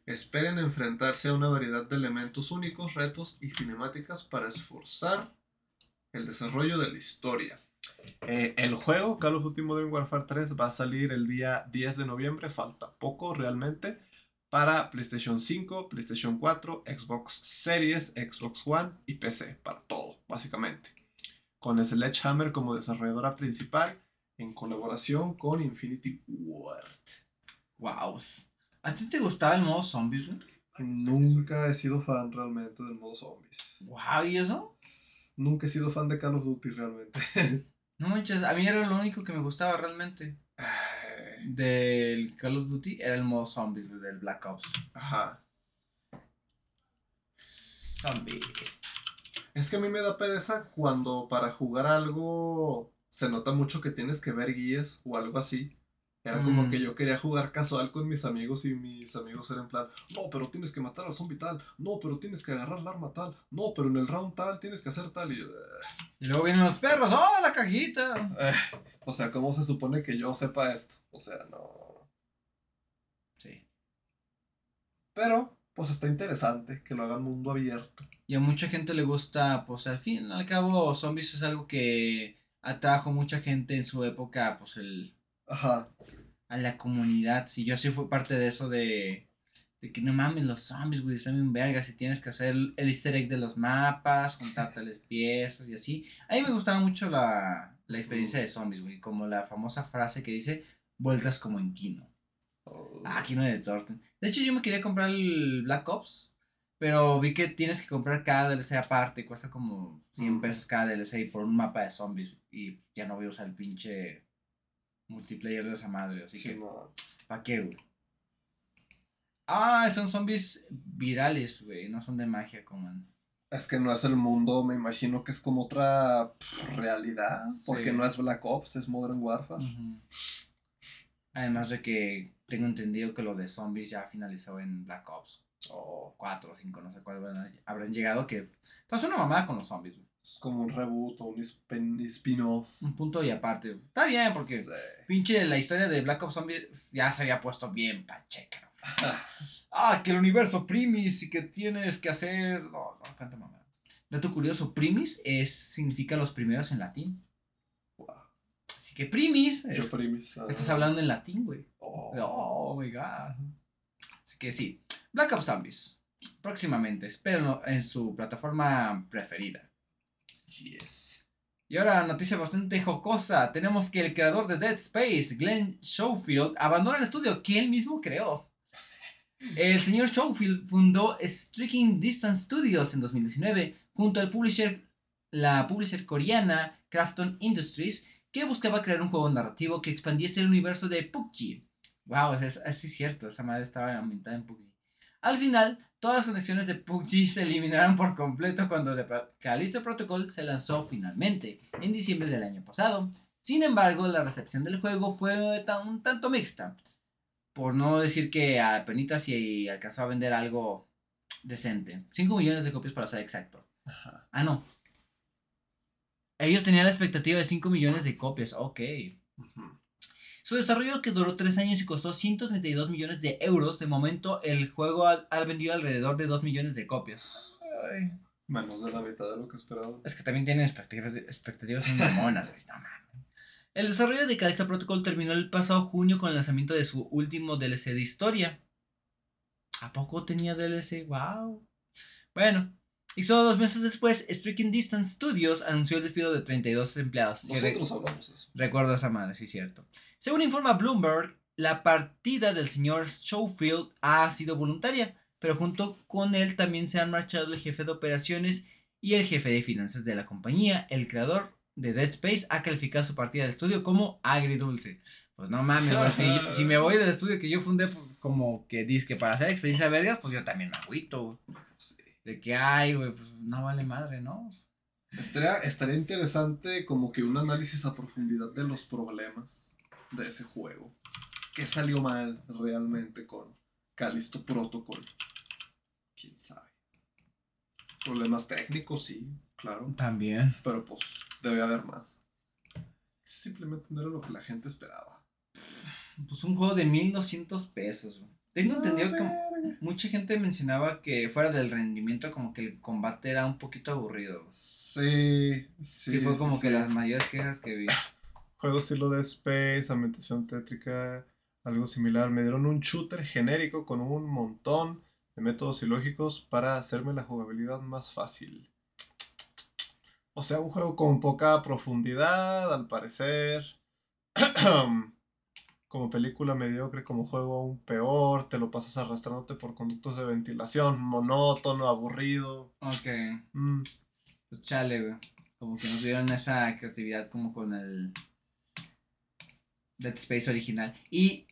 Esperen enfrentarse a una variedad de elementos únicos, retos y cinemáticas para esforzar el desarrollo de la historia. Eh, el juego Call of Duty Modern Warfare 3 va a salir el día 10 de noviembre, falta poco realmente, para PlayStation 5, PlayStation 4, Xbox Series, Xbox One y PC, para todo, básicamente. Con Sledgehammer como desarrolladora principal, en colaboración con Infinity Ward. Wow. ¿A ti te gustaba el modo zombies, güey? Nunca he sido fan realmente del modo zombies. Wow, ¿y eso? Nunca he sido fan de Call of Duty realmente. No manches, a mí era lo único que me gustaba realmente. Del Call of Duty era el modo zombies, del Black Ops. Ajá. Zombie. Es que a mí me da pereza cuando para jugar algo se nota mucho que tienes que ver guías o algo así. Era como Mm. que yo quería jugar casual con mis amigos y mis amigos eran en plan, no, pero tienes que matar al zombie tal, no, pero tienes que agarrar el arma tal, no, pero en el round tal tienes que hacer tal. Y yo. Y luego vienen los perros, ¡oh, la cajita! o sea, ¿cómo se supone que yo sepa esto? O sea, no. Sí. Pero, pues está interesante que lo hagan mundo abierto. Y a mucha gente le gusta, pues al fin y al cabo, zombies es algo que atrajo mucha gente en su época, pues el, Ajá. a la comunidad. Si yo sí fui parte de eso de, de que no mames, los zombies, güey, están bien vergas y tienes que hacer el, easter egg de los mapas, juntarte las piezas y así. A mí me gustaba mucho la, la experiencia de zombies, güey, como la famosa frase que dice, vueltas como en Kino. Ah, Kino de Thornton. De hecho, yo me quería comprar el Black Ops, pero vi que tienes que comprar cada DLC aparte, cuesta como 100 Mm. pesos cada DLC por un mapa de zombies y ya no voy a usar el pinche multiplayer de esa madre, así Sí, que... no. ¿Para qué, güey? Ah, son zombies virales, güey. No son de magia como en... Es que no es el mundo, me imagino que es como otra pff, realidad. Porque Sí. no es Black Ops, es Modern Warfare. Además de que tengo entendido que lo de zombies ya finalizó en Black Ops Oh, 4 o 5, no sé cuál habrán- habrán llegado. Que pasó una mamada con los zombies, güey. Es como un reboot o un spin- spin-off. Un punto y aparte. Está bien, porque Sí. pinche la historia de Black Ops Zombies ya se había puesto bien pacheca. Ah, que el universo Primis y que tienes que hacer. No, no, canta mamá. Dato curioso: Primis es, significa los primeros en latín. Wow. Así que Primis. Yo primis. ah. estás hablando en latín, güey. Oh. Oh my god. Así que sí. Black Ops Zombies. Próximamente. Espérenlo en su plataforma preferida. Yes. Y ahora, noticia bastante jocosa. Tenemos que el creador de Dead Space, Glenn Schofield, abandona el estudio que él mismo creó. El señor Schofield fundó Striking Distance Studios en 2019 junto al publisher, la publisher coreana Krafton Industries, que buscaba crear un juego narrativo que expandiese el universo de PUBG. Wow, es, es, es cierto, esa madre estaba ambientada en PUBG. Al final, todas las conexiones de PUBG se eliminaron por completo cuando The Callisto Protocol se lanzó finalmente en diciembre del año pasado. Sin embargo, la recepción del juego fue un tanto mixta. Por no decir que a penitas y alcanzó a vender algo decente. 5 millones de copias para ser exacto. Ajá. Ah, no. Ellos tenían la expectativa de 5 millones de copias. Ok. Su desarrollo que duró 3 años y costó 132 millones de euros. De momento, el juego ha, ha vendido alrededor de 2 millones de copias. Ay. Menos de la mitad de lo que esperaba. Es que también tienen expectativas, expectativas muy mamonas, güey. El desarrollo de Callisto Protocol terminó el pasado junio con el lanzamiento de su último DLC de historia. ¿A poco tenía DLC? ¡Wow! Bueno, y solo dos meses después, Striking Distance Studios anunció el despido de 32 empleados. Sí, Nosotros hablamos de eso. Recuerdo esa madre, sí, cierto. Según informa Bloomberg, la partida del señor Schofield ha sido voluntaria, pero junto con él también se han marchado el jefe de operaciones y el jefe de finanzas de la compañía. El creador de Dead Space ha calificado su partida del estudio como agridulce. Pues no mames, si, si me voy del estudio que yo fundé pues, como que que para hacer experiencia vergas, pues yo también me agüito. Sí. De que, ay, güey, pues no vale madre, ¿no? Estaría, estaría interesante como que un análisis a profundidad de los problemas de ese juego. ¿Qué salió mal realmente con Callisto Protocol? ¿Quién sabe? Problemas técnicos, sí, claro. También. Pero pues debe haber más. Simplemente no era lo que la gente esperaba. Pues un juego de 1200 pesos. Tengo entendido que Ah, mucha gente mencionaba que fuera del rendimiento como que el combate era un poquito aburrido. Sí, Sí, sí. fue como sí, que sí. las mayores quejas que vi. Juego estilo de Space, ambientación tétrica, algo similar. Me dieron un shooter genérico con un montón de métodos ilógicos para hacerme la jugabilidad más fácil. O sea, un juego con poca profundidad, al parecer. como película mediocre, como juego aún peor. Te lo pasas arrastrándote por conductos de ventilación, monótono, aburrido. Ok. Mm, Pues chale, güey. Como que no tuvieron esa creatividad como con el Dead Space original. Y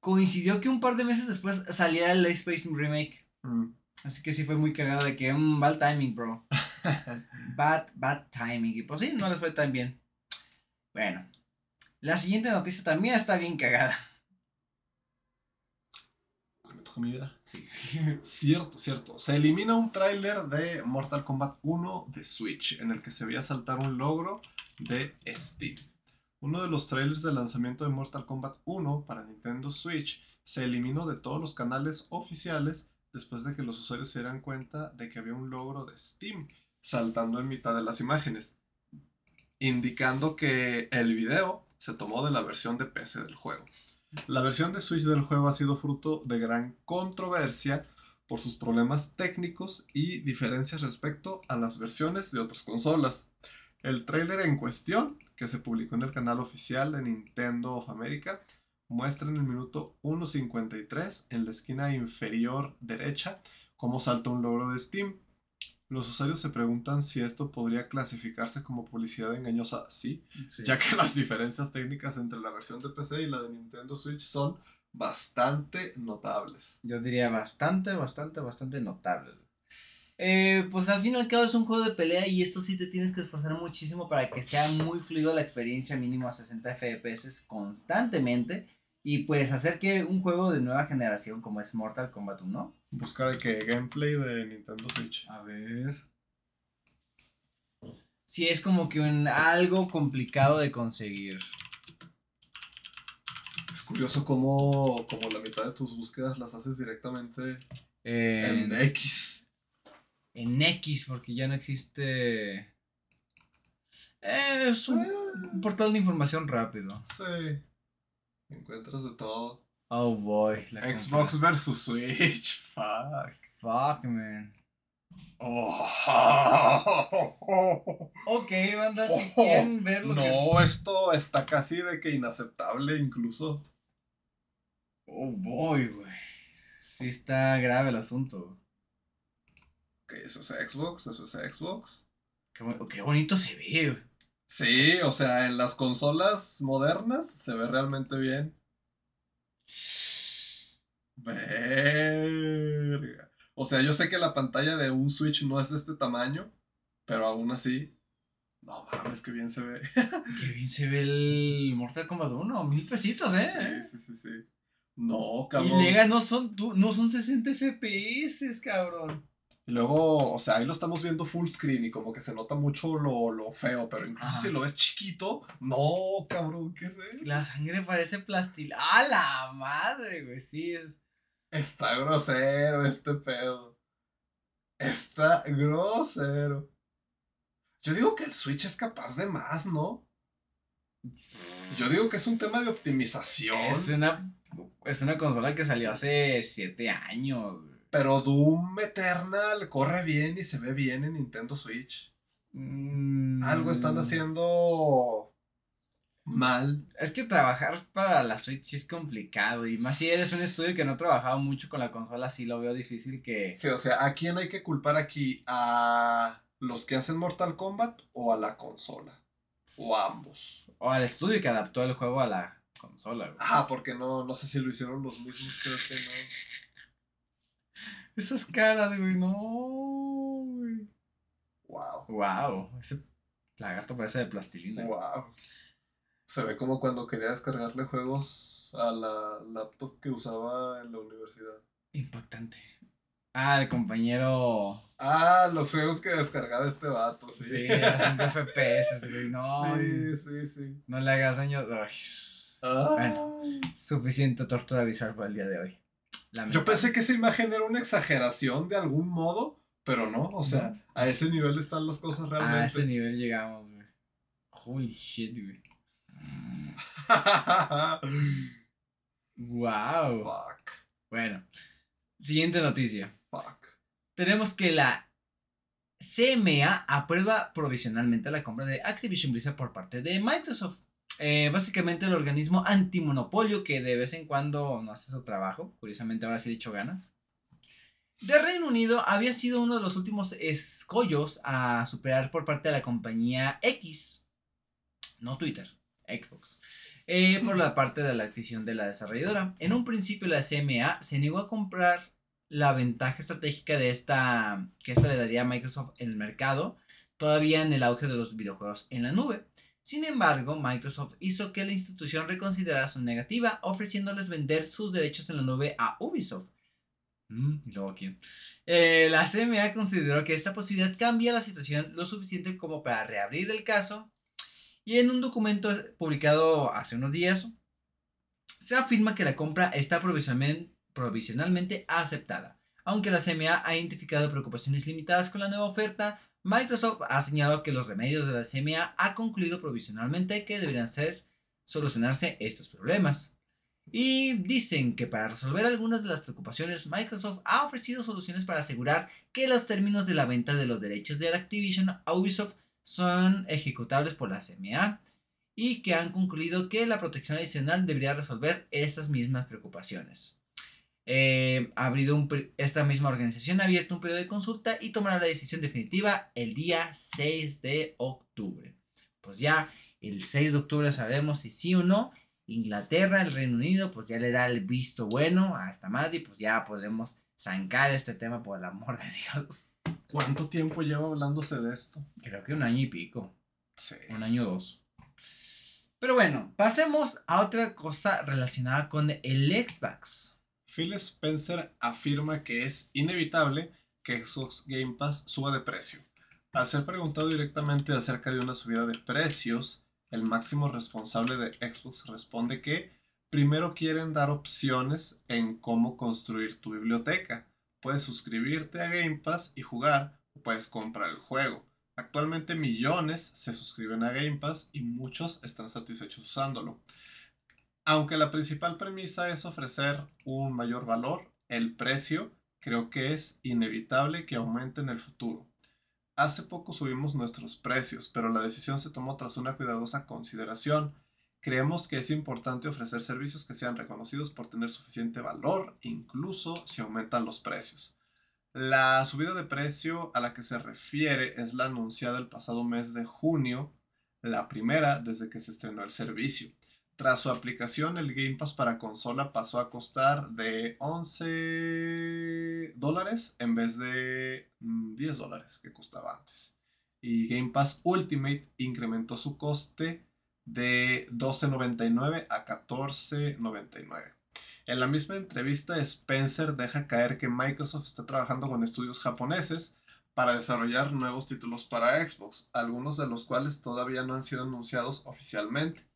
coincidió que un par de meses después saliera el Dead Space Remake. Mm. Así que sí fue muy cagado de que, un bad timing, bro. bad, bad timing. Y pues sí, no les fue tan bien. Bueno, la siguiente noticia también está bien cagada. Me toca mi vida. Sí. cierto, cierto. Se elimina un tráiler de Mortal Kombat 1 de Switch, en el que se veía saltar un logro de Steam. Uno de los trailers de lanzamiento de Mortal Kombat 1 para Nintendo Switch se eliminó de todos los canales oficiales después de que los usuarios se dieran cuenta de que había un logro de Steam saltando en mitad de las imágenes, indicando que el video se tomó de la versión de PC del juego. La versión de Switch del juego ha sido fruto de gran controversia por sus problemas técnicos y diferencias respecto a las versiones de otras consolas. El trailer en cuestión, que se publicó en el canal oficial de Nintendo of America, muestra en el minuto 1.53 en la esquina inferior derecha cómo salta un logro de Steam. Los usuarios se preguntan si esto podría clasificarse como publicidad engañosa. Sí, ya que las diferencias técnicas entre la versión de PC y la de Nintendo Switch son bastante notables. Yo diría bastante, bastante, bastante notables. Eh, pues al fin y al cabo es un juego de pelea y esto sí te tienes que esforzar muchísimo para que sea muy fluido la experiencia mínimo a 60 FPS constantemente y pues hacer que un juego de nueva generación como es Mortal Kombat 1. Busca de que gameplay de Nintendo Switch. A ver. Sí, es como que un, algo complicado de conseguir. Es curioso cómo, como la mitad de tus búsquedas las haces directamente en X en X, porque ya no existe. es un, portal de información rápido. Sí. Encuentras de todo. Oh boy. Xbox versus Switch. Fuck. Fuck, man. Oh. ok, banda, si quieren verlo. No, esto está casi de que inaceptable incluso. Oh boy, güey. Sí está grave el asunto que eso es Xbox, eso es Xbox. Qué, bonito se ve. Sí, o sea, en las consolas modernas se ve realmente bien. Verga. O sea, yo sé que la pantalla de un Switch no es de este tamaño, pero aún así. No mames, qué bien se ve. qué bien se ve el Mortal Kombat 1. Mil pesitos, ¿eh? Sí, sí, sí, sí. No, cabrón. Y Lega no son, no son 60 FPS, cabrón. Y luego, o sea, ahí lo estamos viendo full screen y como que se nota mucho lo, feo, pero incluso si lo ves chiquito, no, cabrón, ¿qué es La sangre parece plastil. ¡Ah, la madre, güey! Sí, es. Está grosero este pedo. Está grosero. Yo digo que el Switch es capaz de más, ¿no? Yo digo que es un tema de optimización. Es una, es una consola que salió hace siete años. Pero Doom Eternal corre bien y se ve bien en Nintendo Switch. Mm. Algo están haciendo mal. Es que trabajar para la Switch es complicado. Y más si eres un estudio que no ha trabajado mucho con la consola, sí lo veo difícil que. Sí, o sea, ¿a quién hay que culpar aquí? ¿A los que hacen Mortal Kombat o a la consola? O a ambos. O al estudio que adaptó el juego a la consola. Ah, porque no, no sé si lo hicieron los mismos, creo que no. Esas caras, güey, no, güey. Wow. Wow. Ese lagarto parece de plastilina. Wow. Se ve como cuando quería descargarle juegos a la laptop que usaba en la universidad. Impactante. Ah, el compañero. Ah, los juegos que descargaba este vato, sí. Sí, a 5 FPS, güey. No. Sí, sí, sí. No le hagas daño. Ah. Bueno, suficiente tortura visual para el día de hoy. Yo pensé que esa imagen era una exageración de algún modo, pero no, o sea, a ese nivel están las cosas realmente. A ese nivel llegamos, güey. Holy shit, güey. wow. Fuck. Bueno, siguiente noticia. Fuck. Tenemos que la CMA aprueba provisionalmente la compra de Activision Blizzard por parte de Microsoft. Eh, básicamente el organismo antimonopolio que de vez en cuando no hace su trabajo, curiosamente ahora sí dicho gana. de Reino Unido había sido uno de los últimos escollos a superar por parte de la compañía X, no Twitter, Xbox, eh, por la parte de la adquisición de la desarrolladora. En un principio la CMA se negó a comprar la ventaja estratégica de esta que esta le daría a Microsoft en el mercado, todavía en el auge de los videojuegos en la nube. Sin embargo, Microsoft hizo que la institución reconsiderara su negativa, ofreciéndoles vender sus derechos en la nube a Ubisoft. Mm, luego quién. Eh, la CMA consideró que esta posibilidad cambia la situación lo suficiente como para reabrir el caso. Y en un documento publicado hace unos días, se afirma que la compra está provisionalmente aceptada. Aunque la CMA ha identificado preocupaciones limitadas con la nueva oferta, Microsoft ha señalado que los remedios de la CMA ha concluido provisionalmente que deberían ser solucionarse estos problemas. Y dicen que para resolver algunas de las preocupaciones, Microsoft ha ofrecido soluciones para asegurar que los términos de la venta de los derechos de Activision a Ubisoft son ejecutables por la CMA y que han concluido que la protección adicional debería resolver estas mismas preocupaciones. Eh, ha esta misma organización ha abierto un periodo de consulta y tomará la decisión definitiva el día 6 de octubre. Pues ya el 6 de octubre sabemos si sí o no. Inglaterra, el Reino Unido, pues ya le da el visto bueno a esta madre y pues ya podremos zancar este tema por el amor de Dios. ¿Cuánto tiempo lleva hablándose de esto? Creo que un año y pico. Sí. Un año o dos. Pero bueno, pasemos a otra cosa relacionada con el Xbox. Phil Spencer afirma que es inevitable que Xbox Game Pass suba de precio. Al ser preguntado directamente acerca de una subida de precios, el máximo responsable de Xbox responde que primero quieren dar opciones en cómo construir tu biblioteca. Puedes suscribirte a Game Pass y jugar o puedes comprar el juego. Actualmente millones se suscriben a Game Pass y muchos están satisfechos usándolo. Aunque la principal premisa es ofrecer un mayor valor, el precio creo que es inevitable que aumente en el futuro. Hace poco subimos nuestros precios, pero la decisión se tomó tras una cuidadosa consideración. Creemos que es importante ofrecer servicios que sean reconocidos por tener suficiente valor, incluso si aumentan los precios. La subida de precio a la que se refiere es la anunciada el pasado mes de junio, la primera desde que se estrenó el servicio. Tras su aplicación, el Game Pass para consola pasó a costar de 11 dólares en vez de 10 mm, dólares que costaba antes. Y Game Pass Ultimate incrementó su coste de 12.99 a 14.99. En la misma entrevista, Spencer deja caer que Microsoft está trabajando con estudios japoneses para desarrollar nuevos títulos para Xbox, algunos de los cuales todavía no han sido anunciados oficialmente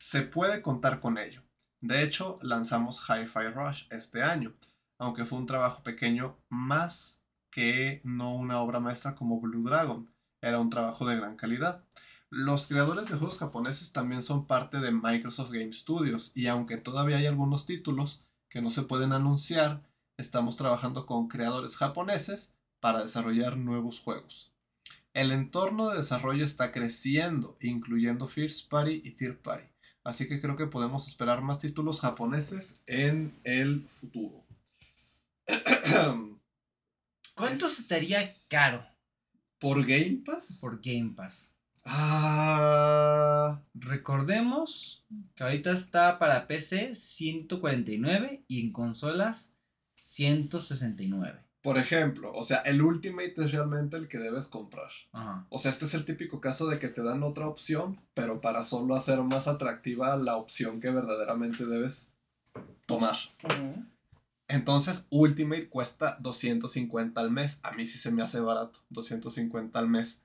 se puede contar con ello. De hecho, lanzamos Hi-Fi Rush este año, aunque fue un trabajo pequeño más que no una obra maestra como Blue Dragon. Era un trabajo de gran calidad. Los creadores de juegos japoneses también son parte de Microsoft Game Studios y aunque todavía hay algunos títulos que no se pueden anunciar, estamos trabajando con creadores japoneses para desarrollar nuevos juegos. El entorno de desarrollo está creciendo, incluyendo First Party y Third Party. Así que creo que podemos esperar más títulos japoneses en el futuro. ¿Cuánto estaría caro? ¿Por Game Pass? Por Game Pass. Ah. Recordemos que ahorita está para PC 149 y en consolas 169. Por ejemplo, o sea, el Ultimate es realmente el que debes comprar. O sea, este es el típico caso de que te dan otra opción, pero para solo hacer más atractiva la opción que verdaderamente debes tomar. Entonces, Ultimate cuesta 250 al mes. A mí sí se me hace barato, 250 al mes.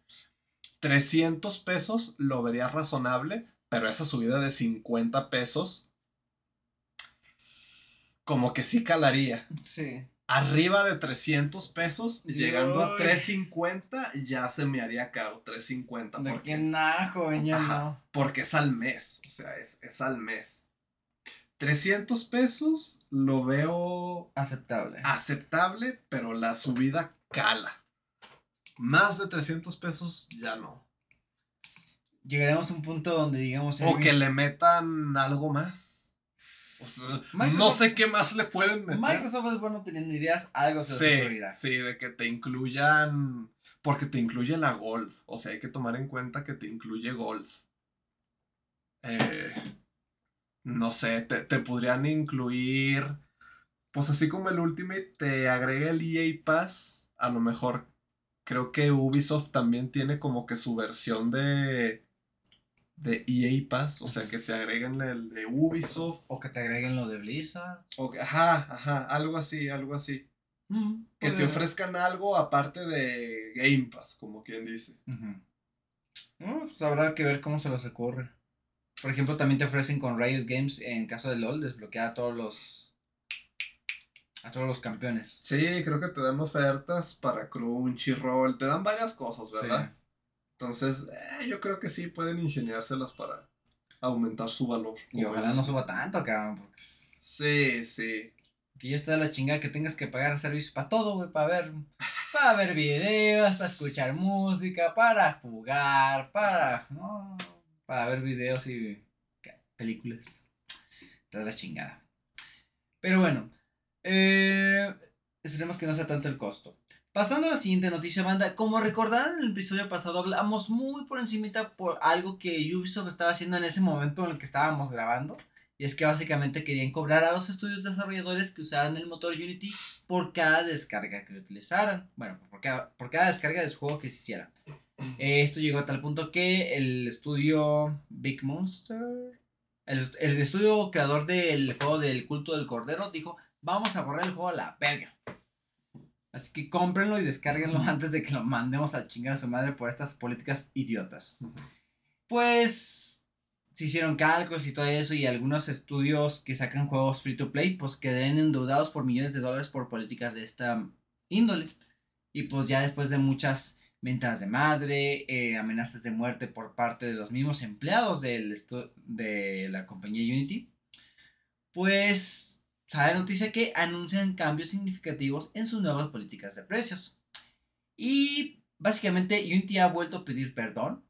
300 pesos lo vería razonable, pero esa subida de 50 pesos como que sí calaría. Sí arriba de 300 pesos, llegando a 350, ya se me haría caro, 350. ¿De porque, nada, joven, ya no. Porque es al mes, o sea, es, es al mes. 300 pesos lo veo aceptable. Aceptable, pero la subida cala. Más de 300 pesos ya no. Llegaremos a un punto donde digamos... O que le metan algo más no sé qué más le pueden meter. Microsoft es bueno teniendo ideas, algo se sí, ocurrirá. Sí, de que te incluyan. Porque te incluye la Golf. O sea, hay que tomar en cuenta que te incluye Golf. Eh, no sé, te, te podrían incluir. Pues así como el Ultimate te agrega el EA Pass, a lo mejor creo que Ubisoft también tiene como que su versión de de EA Pass, o sea, que te agreguen el de Ubisoft. O que te agreguen lo de Blizzard. O ajá, ajá, algo así, algo así. Mm, que te ofrezcan algo aparte de Game Pass, como quien dice. pues habrá que ver cómo se los ocurre. Por ejemplo, también te ofrecen con Riot Games, en caso de LOL, desbloquear a todos los. A todos los campeones. Sí, creo que te dan ofertas para Crunchyroll. Te dan varias cosas, ¿verdad? Entonces, eh, yo creo que sí pueden ingeniárselas para aumentar su valor. Y ojalá no suba tanto, cabrón. Sí, sí. Que ya está la chingada que tengas que pagar servicios para todo, güey, para ver, para ver videos, para escuchar música, para jugar, para, no, para ver videos y películas. Está la chingada. Pero bueno, eh, esperemos que no sea tanto el costo. Pasando a la siguiente noticia, banda. Como recordaron en el episodio pasado, hablamos muy por encimita por algo que Ubisoft estaba haciendo en ese momento en el que estábamos grabando. Y es que básicamente querían cobrar a los estudios desarrolladores que usaran el motor Unity por cada descarga que utilizaran. Bueno, por cada, por cada descarga de su juego que se hiciera. esto llegó a tal punto que el estudio Big Monster, el, el estudio creador del juego del culto del cordero, dijo, vamos a borrar el juego a la verga. Así que cómprenlo y descárguenlo antes de que lo mandemos a chingar a su madre por estas políticas idiotas. Pues se hicieron cálculos y todo eso y algunos estudios que sacan juegos free to play pues quedarían endeudados por millones de dólares por políticas de esta índole. Y pues ya después de muchas ventas de madre, eh, amenazas de muerte por parte de los mismos empleados del de la compañía Unity, pues sale noticia que anuncian cambios significativos en sus nuevas políticas de precios. Y básicamente Unity ha vuelto a pedir perdón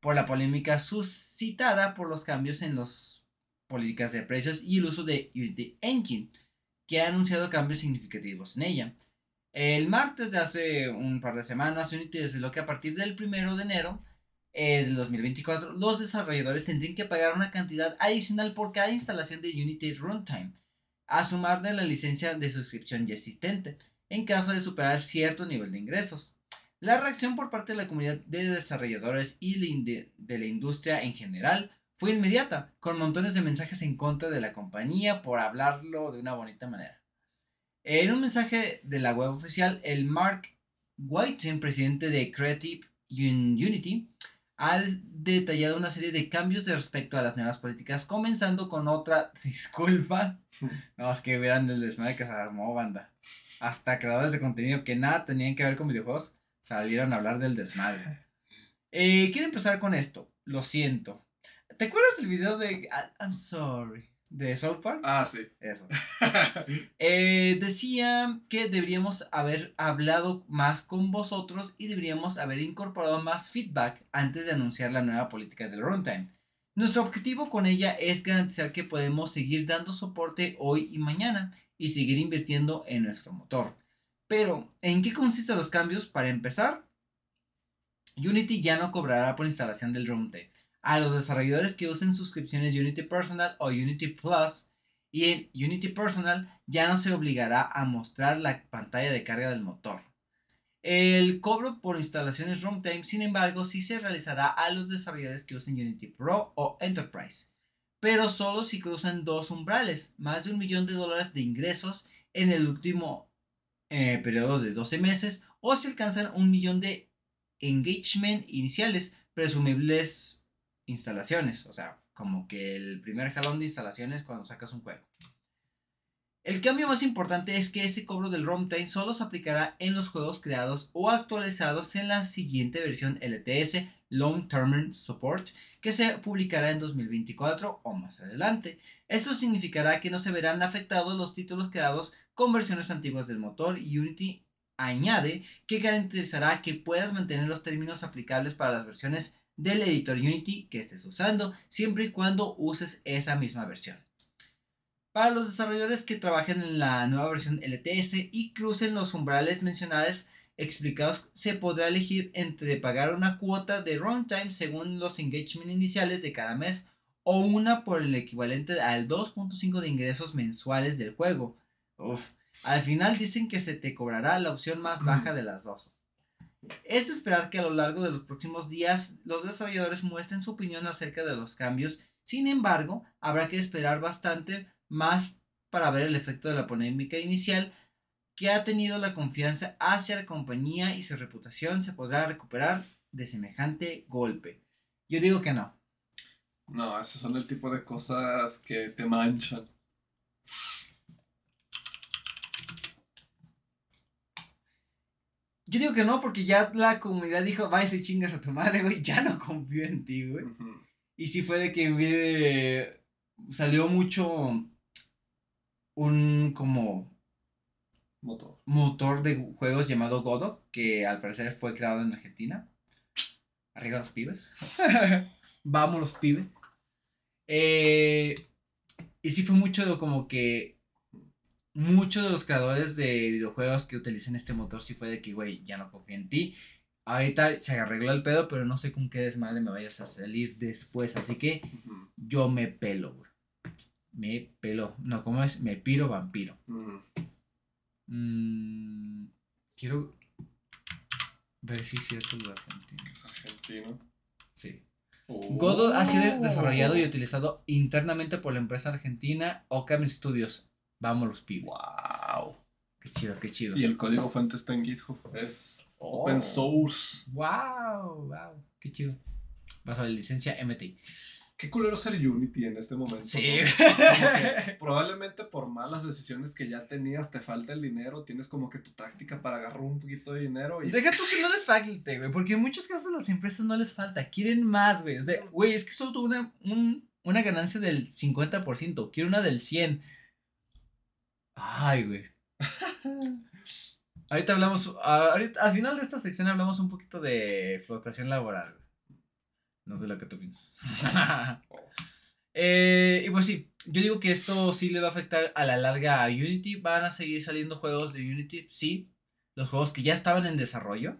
por la polémica suscitada por los cambios en las políticas de precios y el uso de Unity Engine, que ha anunciado cambios significativos en ella. El martes de hace un par de semanas, Unity desveló que a partir del 1 de enero eh, del 2024, los desarrolladores tendrían que pagar una cantidad adicional por cada instalación de Unity Runtime, a sumar de la licencia de suscripción ya existente, en caso de superar cierto nivel de ingresos. La reacción por parte de la comunidad de desarrolladores y de la industria en general fue inmediata, con montones de mensajes en contra de la compañía por hablarlo de una bonita manera. En un mensaje de la web oficial, el Mark White, presidente de Creative Unity, ha detallado una serie de cambios de respecto a las nuevas políticas, comenzando con otra disculpa. No, es que vean el desmadre que se armó, banda. Hasta creadores de contenido que nada tenían que ver con videojuegos salieron a hablar del desmadre. Eh, quiero empezar con esto. Lo siento. ¿Te acuerdas del video de I'm sorry? De South Park. Ah, sí. Eso. eh, decía que deberíamos haber hablado más con vosotros y deberíamos haber incorporado más feedback antes de anunciar la nueva política del runtime. Nuestro objetivo con ella es garantizar que podemos seguir dando soporte hoy y mañana y seguir invirtiendo en nuestro motor. Pero, ¿en qué consisten los cambios? Para empezar, Unity ya no cobrará por instalación del runtime a los desarrolladores que usen suscripciones Unity Personal o Unity Plus y en Unity Personal ya no se obligará a mostrar la pantalla de carga del motor. El cobro por instalaciones runtime, sin embargo, sí se realizará a los desarrolladores que usen Unity Pro o Enterprise, pero solo si cruzan dos umbrales, más de un millón de dólares de ingresos en el último eh, periodo de 12 meses o si alcanzan un millón de engagement iniciales presumibles instalaciones, o sea, como que el primer jalón de instalaciones cuando sacas un juego. El cambio más importante es que este cobro del runtime solo se aplicará en los juegos creados o actualizados en la siguiente versión LTS Long Term Support que se publicará en 2024 o más adelante. Esto significará que no se verán afectados los títulos creados con versiones antiguas del motor Unity añade que garantizará que puedas mantener los términos aplicables para las versiones del editor Unity que estés usando, siempre y cuando uses esa misma versión. Para los desarrolladores que trabajen en la nueva versión LTS y crucen los umbrales mencionados explicados, se podrá elegir entre pagar una cuota de runtime según los engagement iniciales de cada mes o una por el equivalente al 2.5 de ingresos mensuales del juego. Al final dicen que se te cobrará la opción más baja de las dos. Es de esperar que a lo largo de los próximos días los desarrolladores muestren su opinión acerca de los cambios. Sin embargo, habrá que esperar bastante más para ver el efecto de la polémica inicial que ha tenido la confianza hacia la compañía y su reputación se podrá recuperar de semejante golpe. Yo digo que no. No, esos son el tipo de cosas que te manchan. Yo digo que no, porque ya la comunidad dijo, vaya si chingas a tu madre, güey, ya no confío en ti, güey. Y sí fue de que salió mucho un como motor. motor de juegos llamado Godot, que al parecer fue creado en Argentina. Arriba los pibes. Vamos los pibes. Eh, y sí fue mucho de como que muchos de los creadores de videojuegos que utilizan este motor sí fue de que, güey, ya no confío en ti. Ahorita se arregló el pedo, pero no sé con qué desmadre me vayas a salir después. Así que yo me pelo, güey. Me pelo. No, ¿cómo es? Me piro vampiro. Mm, quiero ver si es cierto lo argentino. ¿Es argentino? Sí. Godot ha sido desarrollado y utilizado internamente por la empresa argentina Okami Studios. Vamos los pibes. Wow. Qué chido, qué chido. Y el código fuente está en GitHub. Es open source. Wow, wow. Qué chido. Vas a la licencia MT. Qué culero ser Unity en este momento. Sí. probablemente por malas decisiones que ya tenías, te falta el dinero, tienes como que tu táctica para agarrar un poquito de dinero. Y... Deja tú que no les falte, güey, porque en muchos casos las empresas no les falta, quieren más, güey. güey, es que solo tuvo una, una ganancia del 50%, quiero una del 100%. Ay, güey. ahorita hablamos, ahorita, al final de esta sección hablamos un poquito de flotación laboral. No sé lo que tú piensas. Eh, y pues sí, yo digo que esto sí le va a afectar a la larga a Unity. Van a seguir saliendo juegos de Unity, sí. Los juegos que ya estaban en desarrollo.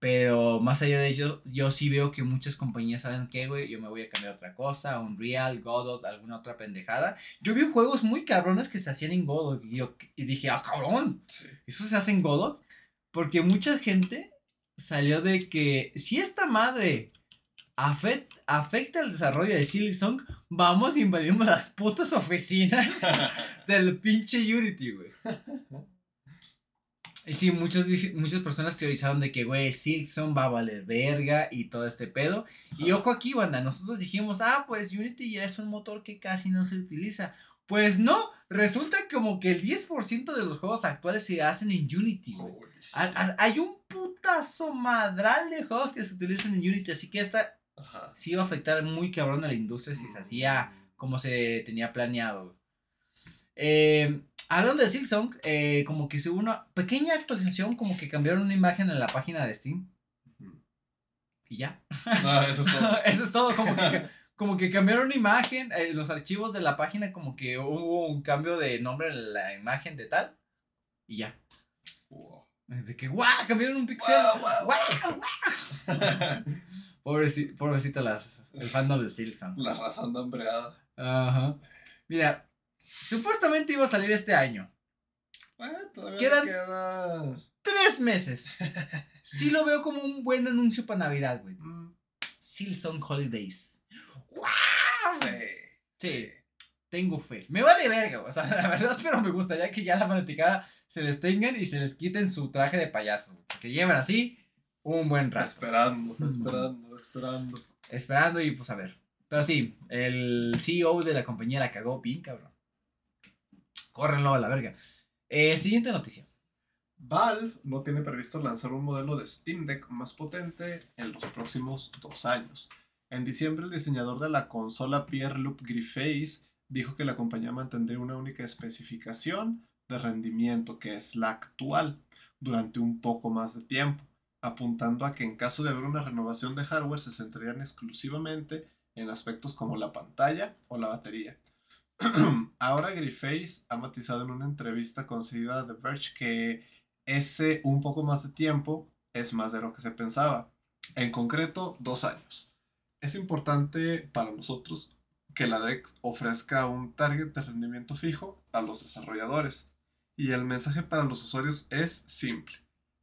Pero más allá de ello, yo sí veo que muchas compañías saben que, güey, yo me voy a cambiar otra cosa, Unreal, Godot, alguna otra pendejada. Yo vi juegos muy cabrones que se hacían en Godot y, yo, y dije, ah, cabrón, ¿eso se hace en Godot? Porque mucha gente salió de que si esta madre afecta el desarrollo de Silksong, vamos y invadimos las putas oficinas del pinche Unity, güey. Sí, muchos, muchas personas teorizaron de que, güey, Silksong va a valer verga y todo este pedo. Y ojo aquí, banda, nosotros dijimos, ah, pues Unity ya es un motor que casi no se utiliza. Pues no, resulta como que el 10% de los juegos actuales se hacen en Unity, güey. Hay un putazo madral de juegos que se utilizan en Unity, así que esta sí iba a afectar muy cabrón a la industria si se hacía como se tenía planeado. Eh, hablando de Silksong, eh, como que se hubo una pequeña actualización, como que cambiaron una imagen en la página de Steam. Y ya. Ah, eso es todo. eso es todo, como que, como que cambiaron una imagen, eh, los archivos de la página, como que hubo un cambio de nombre en la imagen de tal. Y ya. Es de que, ¡guau! Cambiaron un pixel. ¡Guau, guau, Pobrecito, las, el fandom de Silksong. La raza anda hambreada. Ajá. Mira, supuestamente iba a salir este año. Bueno, todavía Quedan queda... tres meses. sí lo veo como un buen anuncio para Navidad, güey. Mm. Silksong Holidays. ¡Wow! Sí. Sí. Tengo fe. Me vale verga, o sea, la verdad, pero me gustaría que ya la fanaticada se les tengan y se les quiten su traje de payaso. Que lleven así un buen rato. Esperando, esperando, esperando. Esperando y pues a ver. Pero sí, el CEO de la compañía la cagó bien, cabrón. Córrenlo a la verga. Eh, siguiente noticia. Valve no tiene previsto lanzar un modelo de Steam Deck más potente en los próximos dos años. En diciembre, el diseñador de la consola Pierre-Luc Griffiths dijo que la compañía mantendría una única especificación de rendimiento, que es la actual, durante un poco más de tiempo apuntando a que en caso de haber una renovación de hardware se centrarían exclusivamente en aspectos como la pantalla o la batería. Ahora Griface ha matizado en una entrevista concedida a The Verge que ese un poco más de tiempo es más de lo que se pensaba. En concreto, dos años. Es importante para nosotros que la DEC ofrezca un target de rendimiento fijo a los desarrolladores. Y el mensaje para los usuarios es simple.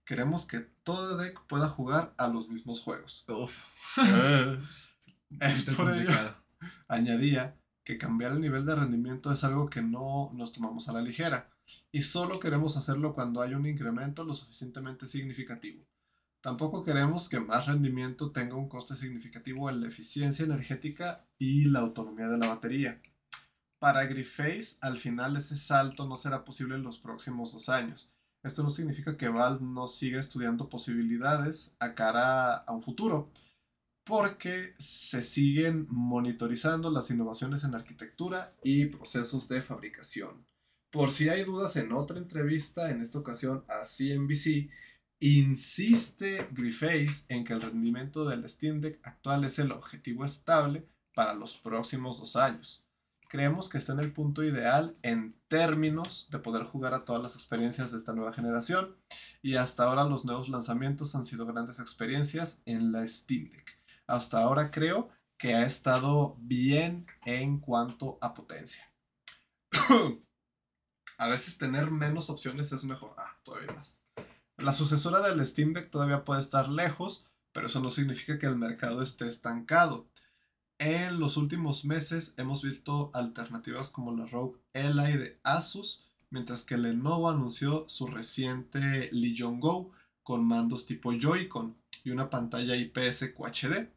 Queremos que todo deck pueda jugar a los mismos juegos. Uf. es por ello, añadía que cambiar el nivel de rendimiento es algo que no nos tomamos a la ligera y solo queremos hacerlo cuando hay un incremento lo suficientemente significativo. Tampoco queremos que más rendimiento tenga un coste significativo en la eficiencia energética y la autonomía de la batería. Para Griface, al final ese salto no será posible en los próximos dos años. Esto no significa que Valve no siga estudiando posibilidades a cara a un futuro, porque se siguen monitorizando las innovaciones en arquitectura y procesos de fabricación. Por si hay dudas, en otra entrevista, en esta ocasión a CNBC, insiste Griface en que el rendimiento del Steam Deck actual es el objetivo estable para los próximos dos años. Creemos que está en el punto ideal en términos de poder jugar a todas las experiencias de esta nueva generación y hasta ahora los nuevos lanzamientos han sido grandes experiencias en la Steam Deck. Hasta ahora creo que ha estado bien en cuanto a potencia. a veces tener menos opciones es mejor. Ah, todavía más. La sucesora del Steam Deck todavía puede estar lejos, pero eso no significa que el mercado esté estancado. En los últimos meses hemos visto alternativas como la Rogue Ally de Asus, mientras que Lenovo anunció su reciente Legion Go con mandos tipo Joy-Con y una pantalla IPS QHD.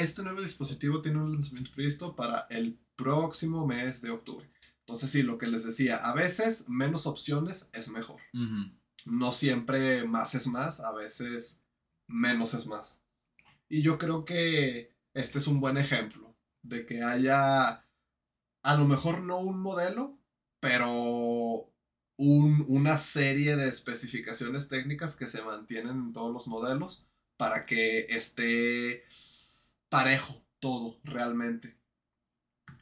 Este nuevo dispositivo tiene un lanzamiento previsto para el próximo mes de octubre. Entonces sí, lo que les decía, a veces menos opciones es mejor no siempre más es más, a veces menos es más. Y yo creo que este es un buen ejemplo de que haya a lo mejor no un modelo, pero una serie de especificaciones técnicas que se mantienen en todos los modelos para que esté parejo todo realmente.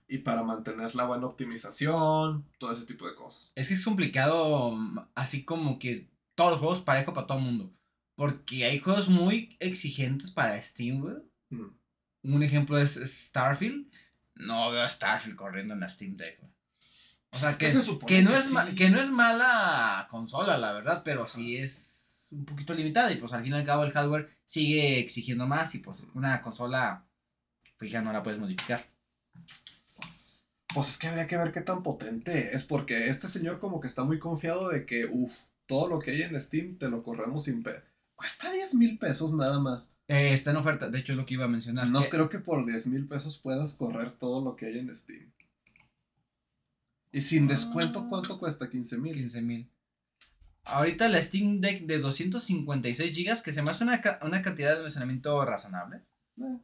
Y para mantener la buena optimización, todo ese tipo de cosas. Es que es complicado, así como que todos los juegos parejo para todo el mundo. Porque hay juegos muy exigentes para Steam, güey. Mm. Un ejemplo es Starfield. No veo a Starfield corriendo en la Steam Deck, güey. O sea, que, que, no es que no es mala consola, la verdad, pero sí es un poquito limitada. Y pues al fin y al cabo el hardware sigue exigiendo más. Y pues una consola fija no la puedes modificar. Pues es que habría que ver qué tan potente es. Porque este señor como que está muy confiado de que, uff, todo lo que hay en Steam te lo corremos sin pe... Cuesta 10 mil pesos nada más. Eh, está en oferta, de hecho es lo que iba a mencionar. No creo que por 10 mil pesos puedas correr todo lo que hay en Steam. Y sin descuento, ¿cuánto cuesta? 15 mil. 15 mil. Ahorita la Steam Deck de 256 GB, que se me hace una, cantidad de almacenamiento razonable. Eh.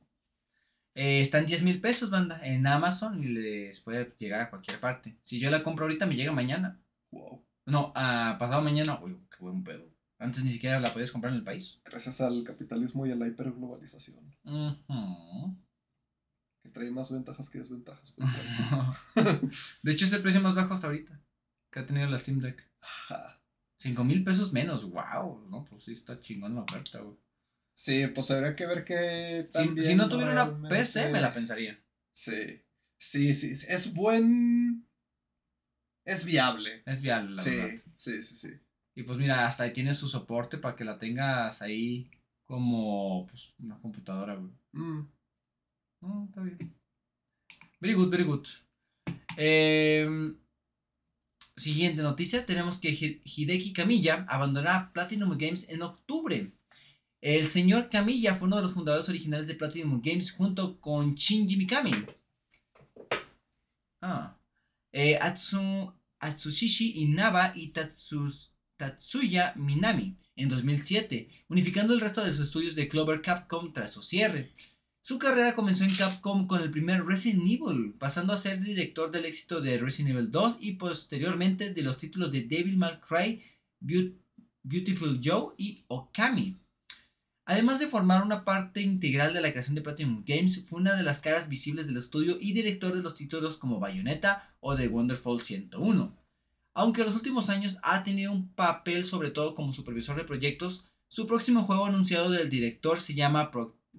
Eh, está en 10 mil pesos, banda, en Amazon y les puede llegar a cualquier parte. Si yo la compro ahorita, me llega mañana. Wow. No, a pasado mañana, uy, qué buen pedo. Antes ni siquiera la podías comprar en el país. Gracias al capitalismo y a la hiperglobalización. Que trae más ventajas que desventajas. de hecho, es el precio más bajo hasta ahorita que ha tenido la Steam Deck. 5 mil pesos menos, wow. No, pues sí está chingón la oferta, güey. Sí, pues habría que ver que. Si, si no tuviera una PC, me la pensaría. Sí. Sí, sí. Es buen es viable. Es viable, la verdad. Sí, sí, sí. Y pues mira, hasta ahí tienes su soporte para que la tengas ahí como pues, una computadora, güey. Mm. está bien. Very good, very good. Em, siguiente noticia, tenemos que Hideki Kamiya abandonará Platinum Games en octubre. El señor Kamiya fue uno de los fundadores originales de Platinum Games junto con Shinji Mikami. Ah. Eh, Atsu, Atsushishi Inaba y Tatsuya Minami en 2007, unificando el resto de sus estudios de Clover Capcom tras su cierre. Su carrera comenzó en Capcom con el primer Resident Evil, pasando a ser director del éxito de Resident Evil 2 y posteriormente de los títulos de Devil May Cry, Beautiful Joe y Okami. Además de formar una parte integral de la creación de Platinum Games, fue una de las caras visibles del estudio y director de los títulos como Bayonetta o The Wonderful 101. Aunque en los últimos años ha tenido un papel sobre todo como supervisor de proyectos, su próximo juego anunciado del director se llama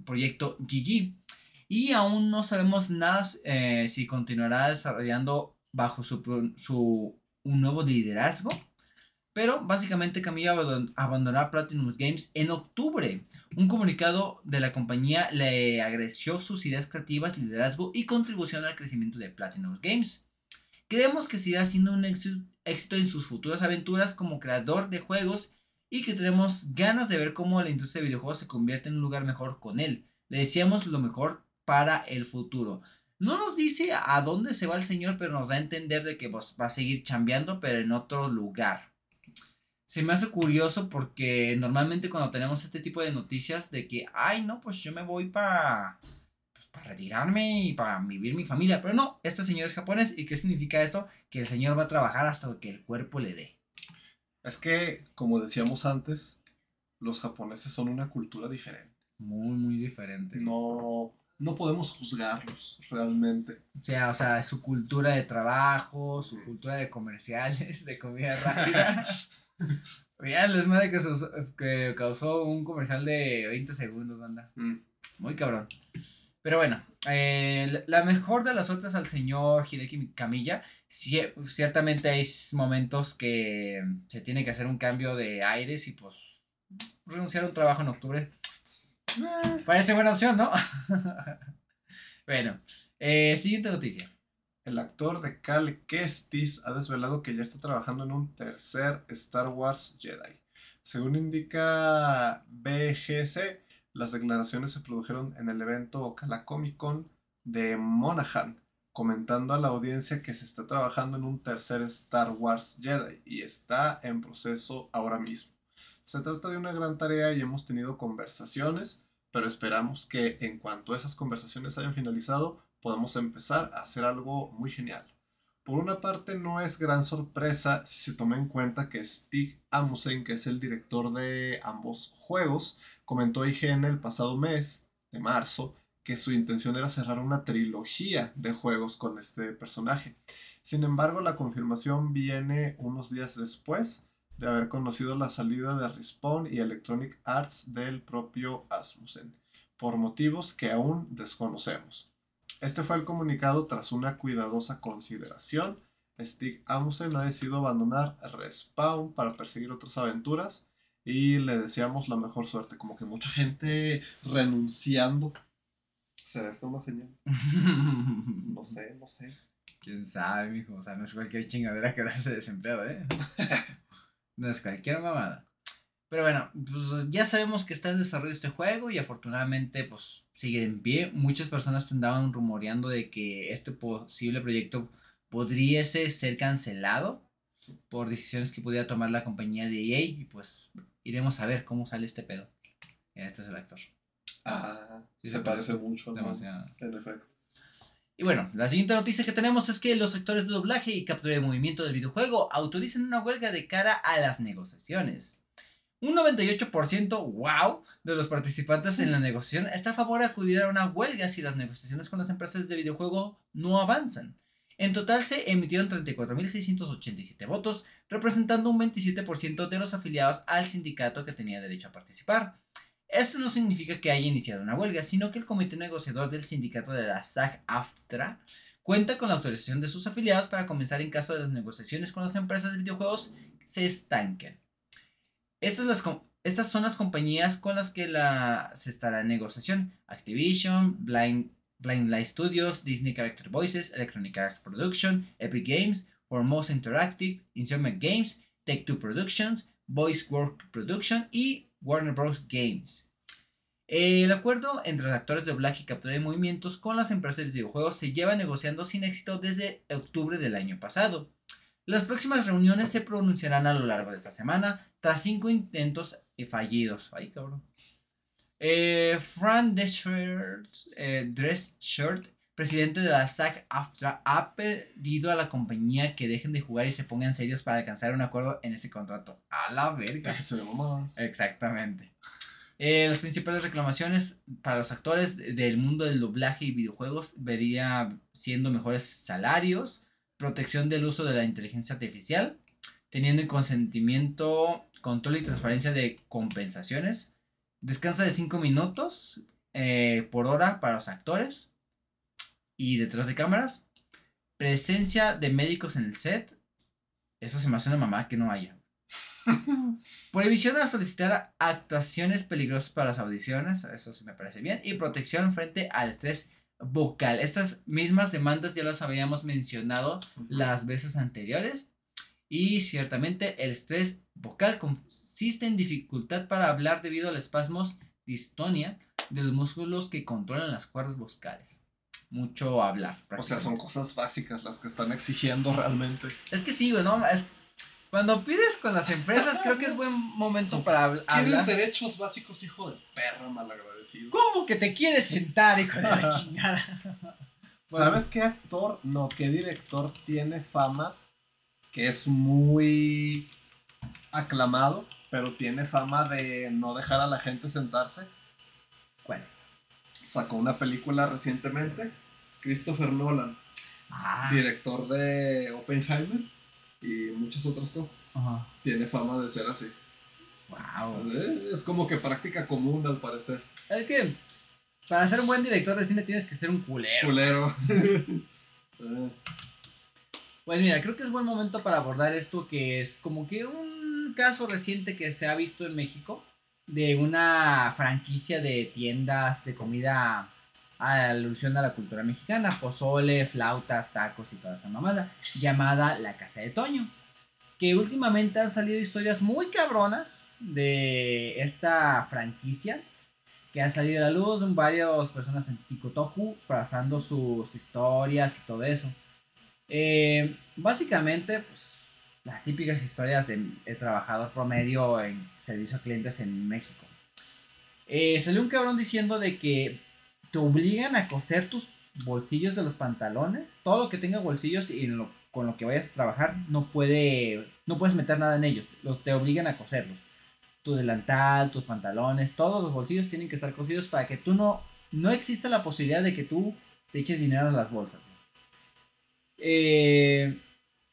Proyecto GG y aún no sabemos nada eh, si continuará desarrollando bajo su, su un nuevo liderazgo pero básicamente Camilla abandonará Platinum Games en octubre. Un comunicado de la compañía le agradeció sus ideas creativas, liderazgo y contribución al crecimiento de Platinum Games. Creemos que seguirá siendo un éxito en sus futuras aventuras como creador de juegos y que tenemos ganas de ver cómo la industria de videojuegos se convierte en un lugar mejor con él. Le deseamos lo mejor para el futuro. No nos dice a dónde se va el señor, pero nos da a entender de que pues, va a seguir chambeando, pero en otro lugar se me hace curioso porque normalmente cuando tenemos este tipo de noticias de que, ay, no, pues yo me voy para pues, retirarme y para vivir mi familia. Pero no, este señor es japonés. ¿Y qué significa esto? Que el señor va a trabajar hasta que el cuerpo le dé. Es que, como decíamos antes, los japoneses son una cultura diferente. Muy, muy diferente. No, no podemos juzgarlos realmente. O sea, o sea, su cultura de trabajo, su cultura de comerciales, de comida rápida. Mira el desmadre que, que causó un comercial de 20 segundos, banda. Mm. Muy cabrón. Pero bueno, eh, la mejor de las suertes al señor Hideki Camilla. Ciertamente hay momentos que se tiene que hacer un cambio de aires y pues renunciar a un trabajo en octubre. Eh. Parece buena opción, ¿no? bueno, eh, siguiente noticia. El actor de Cal Kestis ha desvelado que ya está trabajando en un tercer Star Wars Jedi. Según indica BGC, las declaraciones se produjeron en el evento Ocala Comic Con de Monaghan, comentando a la audiencia que se está trabajando en un tercer Star Wars Jedi y está en proceso ahora mismo. Se trata de una gran tarea y hemos tenido conversaciones, pero esperamos que en cuanto esas conversaciones hayan finalizado, podemos empezar a hacer algo muy genial. Por una parte, no es gran sorpresa si se toma en cuenta que Stig Amusen, que es el director de ambos juegos, comentó a IGN el pasado mes de marzo que su intención era cerrar una trilogía de juegos con este personaje. Sin embargo, la confirmación viene unos días después de haber conocido la salida de Respawn y Electronic Arts del propio Asmussen, por motivos que aún desconocemos. Este fue el comunicado tras una cuidadosa consideración. Stig Amundsen ha decidido abandonar Respawn para perseguir otras aventuras y le deseamos la mejor suerte. Como que mucha gente renunciando. ¿Será esto una señal? no sé, no sé. Quién sabe, mijo. O sea, no es cualquier chingadera quedarse desempleado, ¿eh? no es cualquier mamada. Pero bueno, pues ya sabemos que está en desarrollo este juego y afortunadamente pues sigue en pie. Muchas personas andaban rumoreando de que este posible proyecto podría ser cancelado por decisiones que pudiera tomar la compañía de EA y pues iremos a ver cómo sale este pedo. Este es el actor. Ah, sí se, parece, mucho. Demasiado. En efecto. Y bueno, la siguiente noticia que tenemos es que los sectores de doblaje y captura de movimiento del videojuego autorizan una huelga de cara a las negociaciones. Un 98%, wow, de los participantes en la negociación está a favor de acudir a una huelga si las negociaciones con las empresas de videojuego no avanzan. En total se emitieron 34.687 votos, representando un 27% de los afiliados al sindicato que tenía derecho a participar. Esto no significa que haya iniciado una huelga, sino que el comité negociador del sindicato de la SAG-AFTRA cuenta con la autorización de sus afiliados para comenzar en caso de las negociaciones con las empresas de videojuegos se estanquen. Estas, estas son las compañías con las que se estará en negociación. Activision, Blind, Light Studios, Disney Character Voices, Electronic Arts Production, Epic Games, Foremost Interactive, Insomniac Games, Take Two Productions, Voice Work Production y Warner Bros. Games. El acuerdo entre los actores de doblaje y captura de movimientos con las empresas de videojuegos se lleva negociando sin éxito desde octubre del año pasado. Las próximas reuniones se pronunciarán a lo largo de esta semana, tras cinco intentos fallidos. Ay, cabrón. Eh, Fran Drescher, eh, presidente de la SAG-AFTRA, ha pedido a la compañía que dejen de jugar y se pongan serios para alcanzar un acuerdo en este contrato. A la verga. Exactamente. Eh, las principales reclamaciones para los actores del mundo del doblaje y videojuegos vería siendo mejores salarios, protección del uso de la inteligencia artificial, teniendo en consentimiento, control y transparencia de compensaciones, descanso de 5 minutos eh, por hora para los actores y detrás de cámaras, presencia de médicos en el set, eso se me hace una mamá que no haya. Prohibición a solicitar actuaciones peligrosas para las audiciones, eso sí me parece bien. Y protección frente al estrés vocal. Estas mismas demandas ya las habíamos mencionado las veces anteriores. Y ciertamente el estrés vocal consiste en dificultad para hablar debido al espasmos distonia de los músculos que controlan las cuerdas vocales. Mucho hablar. O sea, son cosas básicas las que están exigiendo realmente. Es que sí, güey, ¿no? Es, cuando pides con las empresas, creo que es buen momento para hablar. Tienes derechos básicos, hijo de perra malagradecido. ¿Cómo que te quieres sentar, hijo de la chingada? ¿Sabes qué actor, no, qué director tiene fama que es muy aclamado, pero tiene fama de no dejar a la gente sentarse? Sacó una película recientemente, Christopher Nolan, Ah, director de Oppenheimer y muchas otras cosas. ajá. Tiene fama de ser así. Wow. Eh, Es como que práctica común al parecer. Es que para ser un buen director de cine tienes que ser un culero. Culero. Eh, Pues mira, creo que es buen momento para abordar esto que es como que un caso reciente que se ha visto en México de una franquicia de tiendas de comida a alusión a la cultura mexicana, pozole, flautas, tacos y toda esta mamada, llamada La Casa de Toño. Que últimamente han salido historias muy cabronas de esta franquicia que han salido a la luz, varias personas en Tikotoku pasando sus historias y todo eso. Eh, básicamente, pues, las típicas historias de, trabajador promedio en servicio a clientes en México. Eh, salió un cabrón diciendo de que te obligan a coser tus bolsillos de los pantalones, todo lo que tenga bolsillos y con lo que vayas a trabajar no puede, no puedes meter nada en ellos, los te obligan a coserlos. Tu delantal, tus pantalones, todos los bolsillos tienen que estar cosidos para que tú no, no exista la posibilidad de que tú te eches dinero en las bolsas. Eh,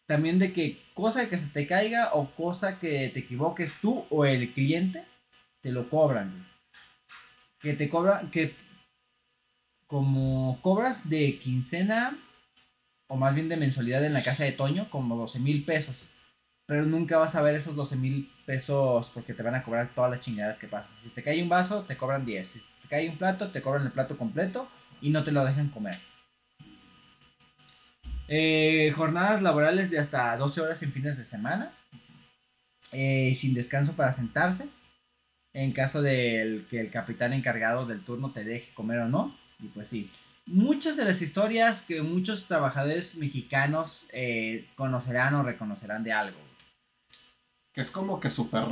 también de que cosa que se te caiga o cosa que te equivoques tú o el cliente, te lo cobran. Que te cobran, que como cobras de quincena o más bien de mensualidad en la casa de Toño, como 12 mil pesos. Pero nunca vas a ver esos 12 mil pesos porque te van a cobrar todas las chingadas que pasan. Si te cae un vaso, te cobran 10. Si te cae un plato, te cobran el plato completo y no te lo dejan comer. Eh, jornadas laborales de hasta 12 horas en fines de semana. eh, sin descanso para sentarse. En caso de que el capitán encargado del turno te deje comer o no. Y pues sí. Muchas de las historias que muchos trabajadores mexicanos eh, conocerán o reconocerán de algo. Que es como que súper,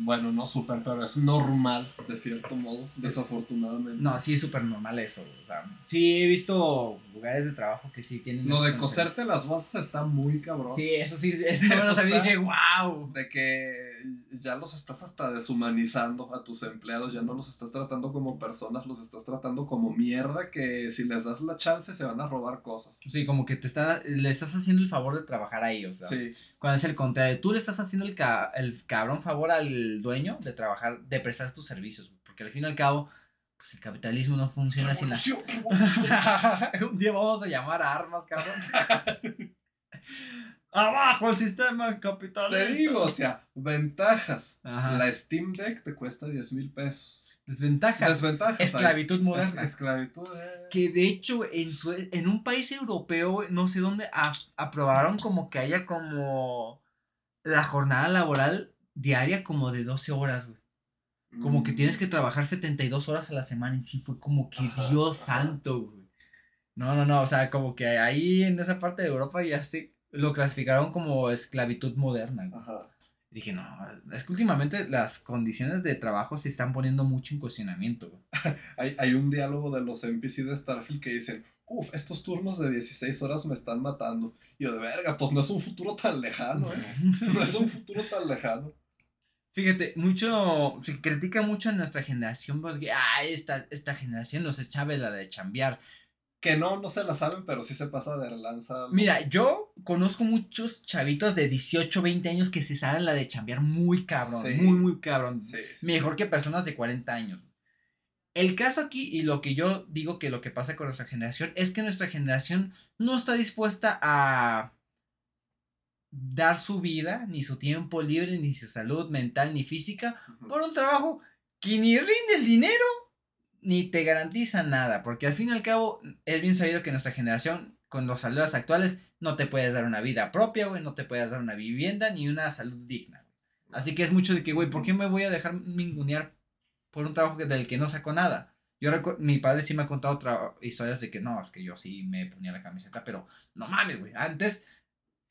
bueno, no súper, pero es normal, de cierto modo, desafortunadamente. No, sí es súper normal eso. O sea, sí he visto lugares de trabajo que sí tienen... Lo de coserte las bolsas está muy cabrón. Sí, eso sí, eso no me lo sabía dije, wow. De que ya los estás hasta deshumanizando a tus empleados, ya no los estás tratando como personas, los estás tratando como mierda que si les das la chance se van a robar cosas. Sí, como que te está, le estás haciendo el favor de trabajar ahí, o sea. Sí, Cuando es el contrario, tú le estás haciendo el, ca- el cabrón favor al dueño de trabajar, de prestar tus servicios, porque al fin y al cabo, pues el capitalismo no funciona sin la... Un día vamos a llamar a armas, cabrón. Abajo el sistema capitalista. Te digo, o sea, ventajas. Ajá. La Steam Deck te cuesta 10 mil pesos. Desventajas. Desventajas. hay. Esclavitud Es- moderna. esclavitud. eh. Que de hecho en, Sue- en un país europeo, no sé dónde, a- aprobaron como que haya como la jornada laboral diaria como de 12 horas, güey. Como que Mm. tienes que trabajar 72 horas a la semana y sí fue como que Ajá, Dios ajá. santo, güey. No, no, no, o sea, como que ahí en esa parte de Europa ya sí lo clasificaron como esclavitud moderna. güey. Ajá. Dije, no, es que últimamente las condiciones de trabajo se están poniendo mucho en cuestionamiento, güey. Hay, hay un diálogo de los NPC de Starfield que dicen, uff, estos turnos de 16 horas me están matando. Y yo de verga, pues no es un futuro tan lejano, ¿eh? No es un futuro tan lejano. Fíjate, mucho, se critica mucho a nuestra generación porque, ah, esta, esta generación nos echaba la de chambear. Que no, no se la saben, pero sí se pasa de relanza. Mira, yo conozco muchos chavitos de 18, 20 años que se saben la de chambear muy cabrón, muy, muy cabrón. Mejor que personas de 40 años. El caso aquí y lo que yo digo que lo que pasa con nuestra generación es que nuestra generación no está dispuesta a dar su vida, ni su tiempo libre, ni su salud mental, ni física, por un trabajo que ni rinde el dinero, ni te garantiza nada, porque al fin y al cabo es bien sabido que nuestra generación, con los salarios actuales, no te puedes dar una vida propia, güey, no te puedes dar una vivienda, ni una salud digna. Así que es mucho de que, güey, ¿por qué me voy a dejar mingunear por un trabajo del que no saco nada? Yo mi padre sí me ha contado historias de que no, es que yo sí me ponía la camiseta, pero no mames, güey. Antes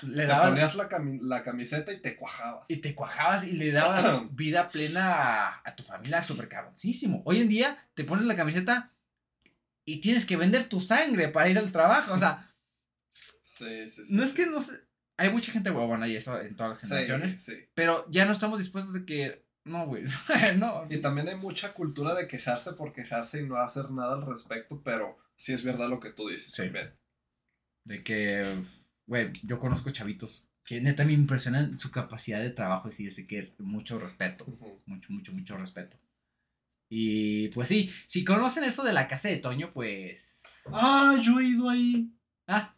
le te ponías la, camiseta y te cuajabas. Y te cuajabas y le dabas vida plena a, tu familia súper cabroncísimo. Hoy en día te pones la camiseta y tienes que vender tu sangre para ir al trabajo. O sea. Sí, sí, sí. No es que no sé. Hay mucha gente huevona y eso en todas las generaciones. Sí, Pero ya no estamos dispuestos de que. No, güey. no. Y también hay mucha cultura de quejarse por quejarse y no hacer nada al respecto, pero sí es verdad lo que tú dices. Sí. De que güey, yo conozco chavitos que neta me impresionan su capacidad de trabajo, y sí, que mucho respeto, mucho, mucho, mucho respeto. Y pues sí, si conocen eso de la casa de Toño, pues... Ah, yo he ido ahí. Ah.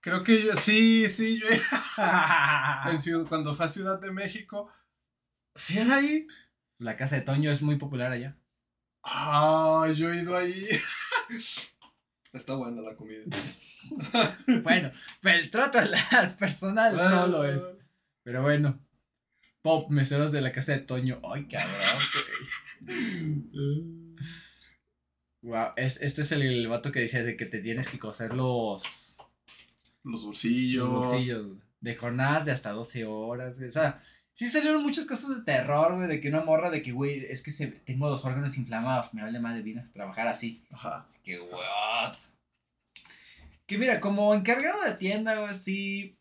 Creo que yo, sí, sí, yo he... cuando fue a Ciudad de México, ¿sí era ahí? La casa de Toño es muy popular allá. Ah, yo he ido ahí. Está buena la comida. bueno, pero el trato al, personal no lo es. Pero bueno. Pop, meseros de la casa de Toño. Ay, cabrón. wow, este es el, vato que decía de que te tienes que coser los. Los bolsillos. Los bolsillos. De jornadas de hasta 12 horas, O sea, sí salieron muchos casos de terror, güey. De que una morra de que, güey, es que se, tengo los órganos inflamados. Me vale madre, vine a trabajar así. Ajá. Así que, what? Que mira, como encargado de tienda, sí.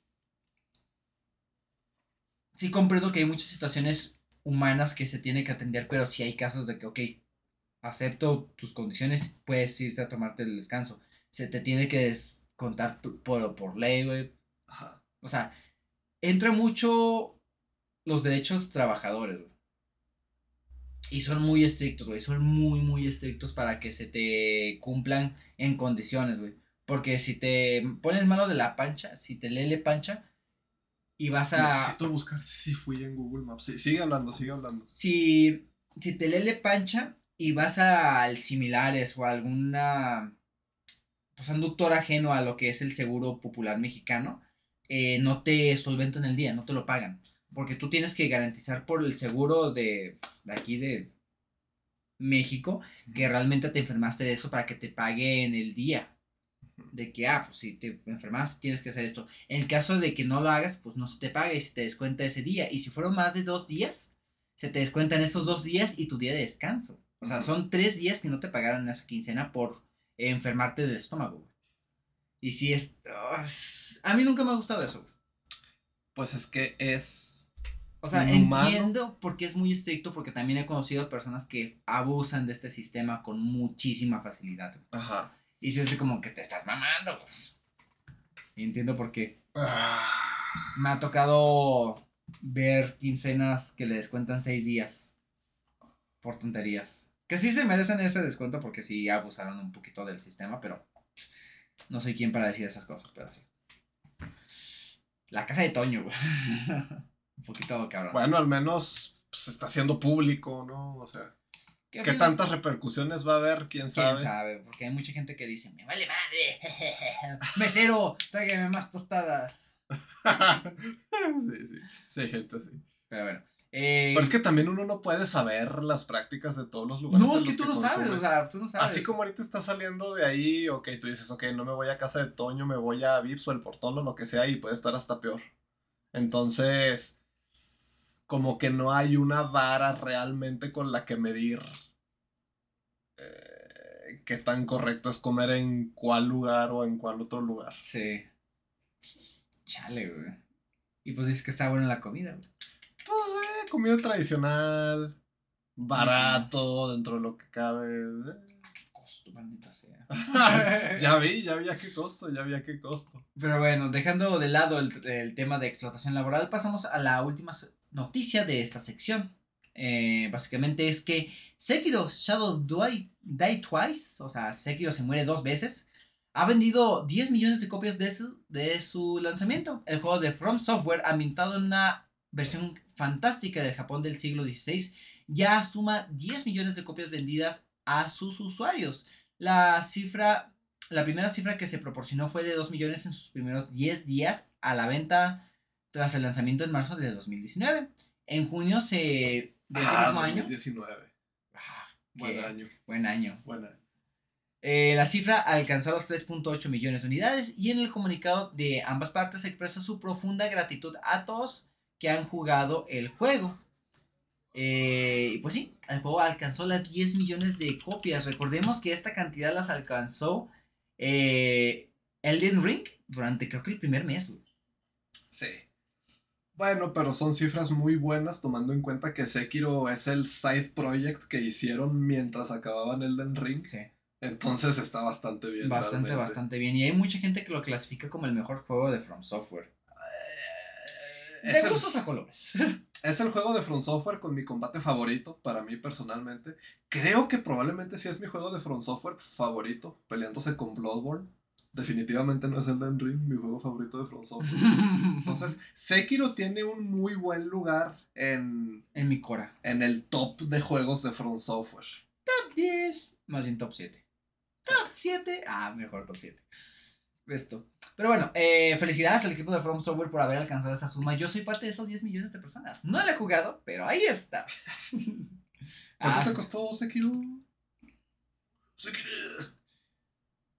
Sí comprendo que hay muchas situaciones humanas que se tiene que atender, pero sí hay casos de que, ok, acepto tus condiciones, puedes irte a tomarte el descanso. Se te tiene que contar por, por ley, güey. O sea, entra mucho los derechos trabajadores, güey. Y son muy estrictos, güey. Son muy, muy estrictos para que se te cumplan en condiciones, güey. Porque si te pones mano de la pancha, si te lele pancha y vas a... Necesito buscar si fui en Google Maps. sigue hablando, sigue hablando. Si, si te lele pancha y vas al similares o a alguna pues, conductor ajeno a lo que es el seguro popular mexicano, eh, no te solventan el día, no te lo pagan. Porque tú tienes que garantizar por el seguro de, de aquí de México que realmente te enfermaste de eso para que te paguen el día de que, ah, pues si te enfermas tienes que hacer esto. En el caso de que no lo hagas, pues no se te paga y se te descuenta ese día. Y si fueron más de dos días, se te descuentan esos dos días y tu día de descanso. O sea, son tres días que no te pagaron en esa quincena por enfermarte del estómago. Y si es... a mí nunca me ha gustado eso. Pues es que es... O sea, entiendo porque es muy estricto, porque también he conocido personas que abusan de este sistema con muchísima facilidad. Ajá. Y se hace como que te estás mamando. Y entiendo por qué. Ah. Me ha tocado ver quincenas que le descuentan seis días por tonterías. Que sí se merecen ese descuento porque sí abusaron un poquito del sistema, pero no soy quien para decir esas cosas, pero sí. La casa de Toño, güey. un poquito cabrón. Bueno, al menos se está haciendo público, ¿no? O sea. ¿Qué, tantas repercusiones va a haber? ¿Quién sabe? ¿Quién sabe? Porque hay mucha gente que dice, me vale madre, mesero, tráigame más tostadas. sí, sí, sí, gente así. Pero bueno. Eh, Pero es que también uno no puede saber las prácticas de todos los lugares. No, es que tú no sabes, o sea, tú no sabes. Así como ahorita estás saliendo de ahí, ok, tú dices, ok, no me voy a casa de Toño, me voy a Vips o el portón o lo que sea y puede estar hasta peor. Entonces, como que no hay una vara realmente con la que medir eh, qué tan correcto es comer en cuál lugar o en cuál otro lugar. Sí. Chale, güey. Y pues dices que está buena la comida, güey. Pues eh, comida tradicional, barato, dentro de lo que cabe. ¿A qué costo, maldita sea? ya vi, ya vi a qué costo, ya vi a qué costo. Pero bueno, dejando de lado el, el tema de explotación laboral, pasamos a la última noticia de esta sección. Eh, básicamente es que Sekiro Shadow Die, Die Twice, o sea, Sekiro se muere dos veces, ha vendido 10 millones de copias de su, de su lanzamiento. El juego de From Software, ambientado en una versión fantástica del Japón del siglo XVI, ya suma 10 millones de copias vendidas a sus usuarios. La cifra, la primera cifra que se proporcionó fue de 2 millones en sus primeros 10 días a la venta tras el lanzamiento en marzo de 2019. En junio se, de ese Ah, mismo año. 2019. Ah, Buen año. Buen año. Buen año. Eh, la cifra alcanzó los 3.8 millones de unidades y en el comunicado de ambas partes se expresa su profunda gratitud a todos que han jugado el juego. Eh, pues sí, el juego alcanzó las 10 millones de copias. Recordemos que esta cantidad las alcanzó eh, Elden Ring durante creo que el primer mes. güey. Sí. Bueno, pero son cifras muy buenas tomando en cuenta que Sekiro es el side project que hicieron mientras acababan Elden Ring. Sí, Entonces está bastante bien. bastante, realmente. bastante bien. Y hay mucha gente que lo clasifica como el mejor juego de From Software. Eh, De el, gustos a colores. es el juego de From Software con mi combate favorito, para mí personalmente. Creo que probablemente sí es mi juego de From Software favorito, peleándose con Bloodborne. Definitivamente no es Elden Ring, mi juego favorito de From Software. Entonces, Sekiro tiene un muy buen lugar en, en mi cora. en el top de juegos de From Software. Top 10, más bien top 7. Top 7, ah, mejor top 7. Esto. Pero bueno, eh, felicidades al equipo de From Software por haber alcanzado esa suma. Yo soy parte de esos 10 millones de personas. No la he jugado, pero ahí está. ¿Cuánto Ah, te costó Sekiro? Sekiro.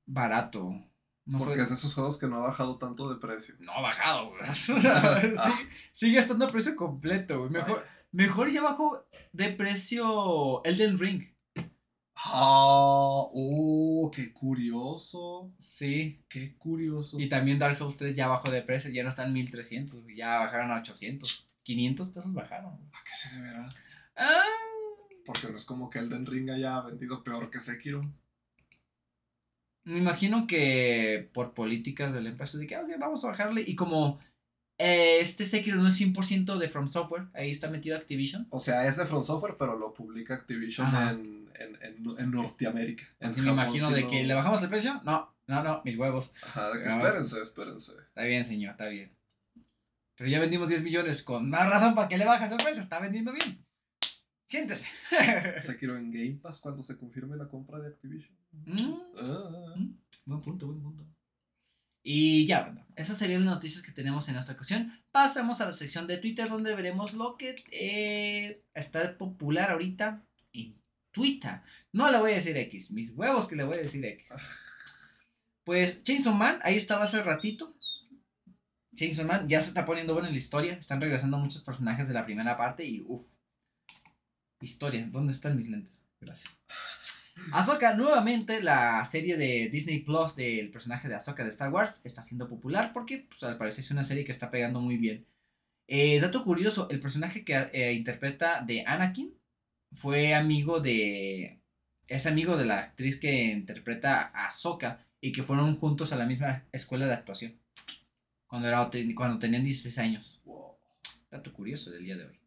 barato. No, Porque fue- es de esos juegos que no ha bajado tanto de precio. no ha bajado, güey. Ah. sigue, estando a precio completo, güey. Mejor, mejor ya bajó de precio Elden Ring. Ah, oh, qué curioso. Sí. Qué curioso. Y también Dark Souls 3 ya bajó de precio, ya no está en 1300, ya bajaron a 800. 500 pesos bajaron. ¿A qué se deberá? Ah, Porque no es como que Elden Ring haya vendido peor que Sekiro. Me imagino que por políticas de la empresa de que "Ok, vamos a bajarle y como eh, este Sekiro no es 100% de From Software, ahí está metido Activision. O sea, es de From Software, pero lo publica Activision en, en, en, en Norteamérica. Así me imagino de no- que le bajamos el precio. No, no, no, mis huevos. Ajá, de que Ah. espérense, espérense. Está bien, señor, está bien. Pero ya vendimos 10 millones, con más razón para que le bajas el precio, está vendiendo bien. Siéntese. Sekiro en Game Pass cuando se confirme la compra de Activision. Mm. Ah. Buen punto, buen punto. Y ya, bueno, esas serían las noticias que tenemos en esta ocasión. Pasamos a la sección de Twitter donde veremos lo que eh, está popular ahorita en Twitter. No le voy a decir X, mis huevos que le voy a decir X. Pues Chainsaw Man, ahí estaba hace ratito. Chainsaw Man ya se está poniendo bueno en la historia. Están regresando muchos personajes de la primera parte y uff. Historia, ¿dónde están mis lentes? Gracias. Ahsoka, nuevamente la serie de Disney Plus del personaje de Ahsoka de Star Wars está siendo popular porque pues, al parecer es una serie que está pegando muy bien. Eh, dato curioso, el personaje que eh, interpreta de Anakin fue amigo de... Es amigo de la actriz que interpreta a Ahsoka y que fueron juntos a la misma escuela de actuación. Cuando, era, cuando tenían 16 años. Wow. Dato curioso del día de hoy.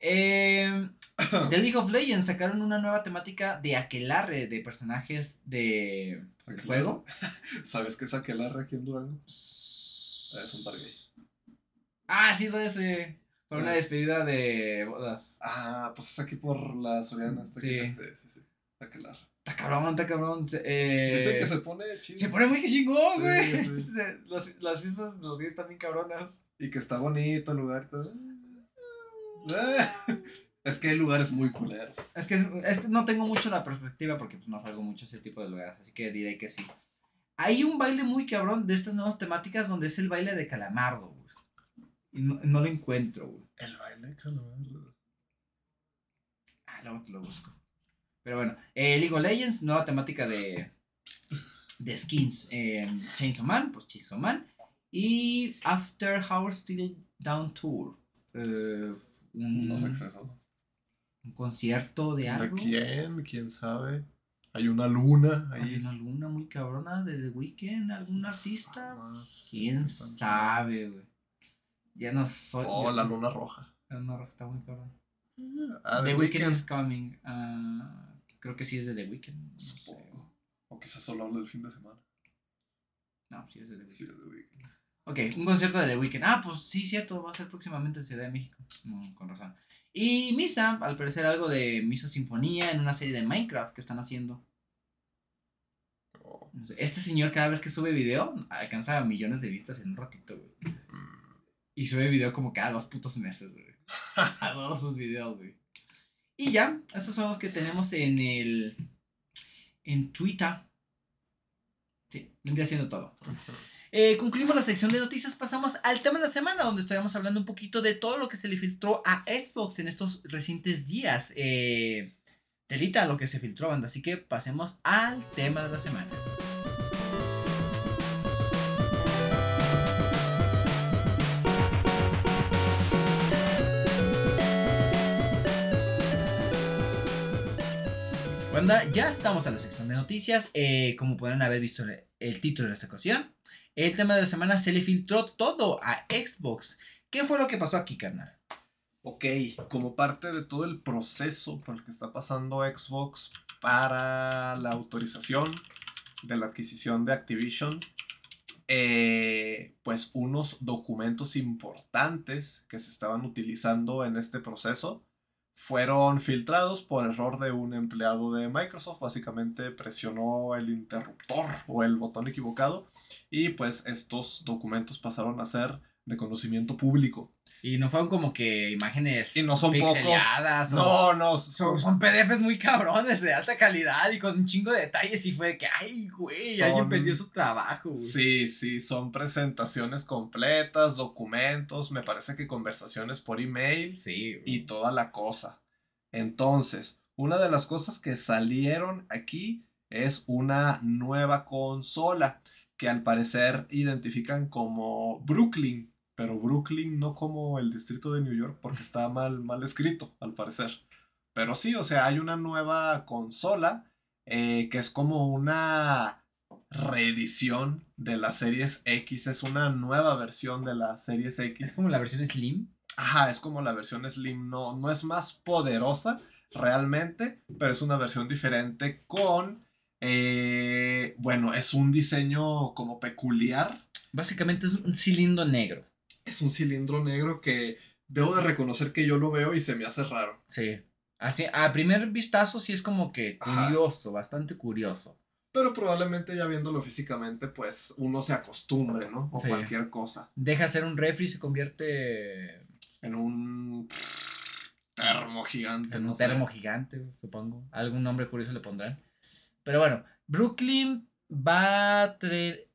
Eh, de League of Legends sacaron una nueva temática de aquelarre de personajes de del juego. ¿Sabes qué es Aquelarre aquí en Durango? Es un bar gay. Ah, sí, fue ese. Fue una Ah. despedida de bodas. Ah, pues es aquí por la Soriana. Está Sí. aquí. Sí, sí, sí. Aquelarre. Está cabrón, está cabrón. Eh, Dicen que se pone chido. se pone muy chingón, güey. Sí, sí. Las, las fiestas de los gays están bien cabronas. Y que está bonito el lugar todo. Es que hay lugares muy culeros. Es que, es, es que no tengo mucho la perspectiva porque pues, no salgo mucho a ese tipo de lugares, así que diré que sí. Hay un baile muy cabrón de estas nuevas temáticas donde es el baile de calamardo, güey. Y no, no lo encuentro, güey. El baile calamardo. Ah, luego te lo busco. Pero bueno, eh, League of Legends, nueva temática de, de skins. Eh, Chainsaw Man, pues Chainsaw Man. Y After Hours Still Down Tour. Eh, un, Unos excesos. un concierto de ¿De algo. quién? ¿Quién sabe? Hay una luna Hay ahí. una luna muy cabrona de The Weeknd, algún artista. Jamás. ¿Quién sabe, güey? Ya no soy. Oh, ya- la luna roja. La luna roja está muy cabrón. Ah, The The Weeknd is coming. ah, creo que sí es de The Weeknd. No sé. Supongo. O quizás solo hablo del fin de semana. No, sí es de The Weeknd. Sí, The Weeknd. Ok, un concierto de The Weeknd. Ah, pues sí, cierto, va a ser próximamente en Ciudad de México. Mm, con razón. Y Misa, al parecer algo de Misa Sinfonía en una serie de Minecraft que están haciendo. Este señor cada vez que sube video alcanza millones de vistas en un ratito, güey. Y sube video como cada dos putos meses, güey. Adoro sus videos, güey. Y ya, esos son los que tenemos en el... En Twitter. Sí, vendría siendo todo. Eh, concluimos la sección de noticias, pasamos al tema de la semana, donde estaremos hablando un poquito de todo lo que se le filtró a Xbox en estos recientes días. Eh, telita lo que se filtró, banda. Así que pasemos al tema de la semana. Banda, ya estamos en la sección de noticias. Eh, como pueden haber visto el, el título de esta ocasión, el tema de la semana se le filtró todo a Xbox. ¿Qué fue lo que pasó aquí, carnal? Ok, como parte de todo el proceso por el que está pasando Xbox para la autorización de la adquisición de Activision, eh, pues unos documentos importantes que se estaban utilizando en este proceso fueron filtrados por error de un empleado de Microsoft. Básicamente presionó el interruptor o el botón equivocado y pues estos documentos pasaron a ser de conocimiento público. Y no fueron como que imágenes Y no son pocos. pixeleadas o- No, no, Son, son PDFs muy cabrones, de alta calidad y con un chingo de detalles. Y fue de que, ay, güey, alguien perdió su trabajo, güey. Sí, sí, son presentaciones completas, documentos, me parece que conversaciones por email Sí, güey. y toda la cosa. Entonces, una de las cosas que salieron aquí es una nueva consola que al parecer identifican como Brooklyn, pero Brooklyn no como el distrito de New York porque está mal, mal escrito, al parecer. Pero sí, o sea, hay una nueva consola eh, que es como una reedición de la Series X, es una nueva versión de la Series Es X. como la versión Slim. Ajá, es como la versión Slim, no, no es más poderosa realmente, pero es una versión diferente con, eh, bueno, es un diseño como peculiar. Básicamente es un cilindro negro. Es un cilindro negro que debo de reconocer que yo lo veo y se me hace raro. Sí. Así, a primer vistazo sí es como que Ajá. curioso, bastante curioso. Pero probablemente ya viéndolo físicamente, pues uno se acostumbre, ¿no? O Sí. cualquier cosa. Deja ser un refri y se convierte En un termo gigante, en no un sé. termo gigante, supongo. Algún nombre curioso le pondrán. Pero bueno, Brooklyn va a traer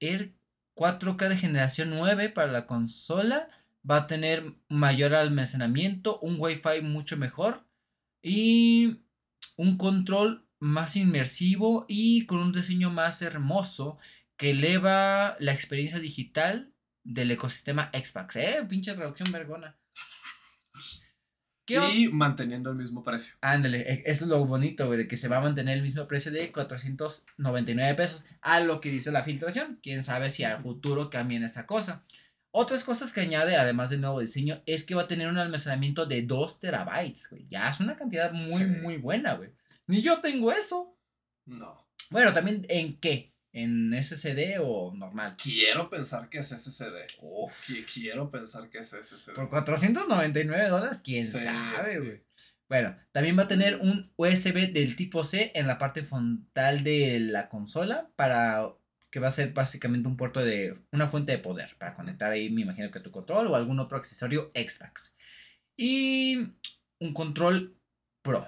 4K de generación 9 para la consola. Va a tener mayor almacenamiento, un Wi-Fi mucho mejor y un control más inmersivo y con un diseño más hermoso que eleva la experiencia digital del ecosistema Xbox. Eh, pinche traducción vergona. ¿Qué o- Y manteniendo el mismo precio. Ándale, e- eso es lo bonito, güey, de que se va a mantener el mismo precio de 499 pesos, a lo que dice la filtración. Quién sabe si al futuro cambien esa cosa. Otras cosas que añade, además del nuevo diseño, es que va a tener un almacenamiento de 2 terabytes, güey. Ya es una cantidad muy, Sí. muy buena, güey. Ni yo tengo eso. No. Bueno, también, ¿en qué? ¿En SSD o normal? Quiero pensar que es SSD. Uf. Qui- Quiero pensar que es SSD. Por 499 dólares, quién Sí, sabe, sí. güey. Bueno, también va a tener un USB del tipo C en la parte frontal de la consola para que va a ser básicamente un puerto de una fuente de poder para conectar ahí, me imagino que tu control o algún otro accesorio Xbox. Y un control Pro.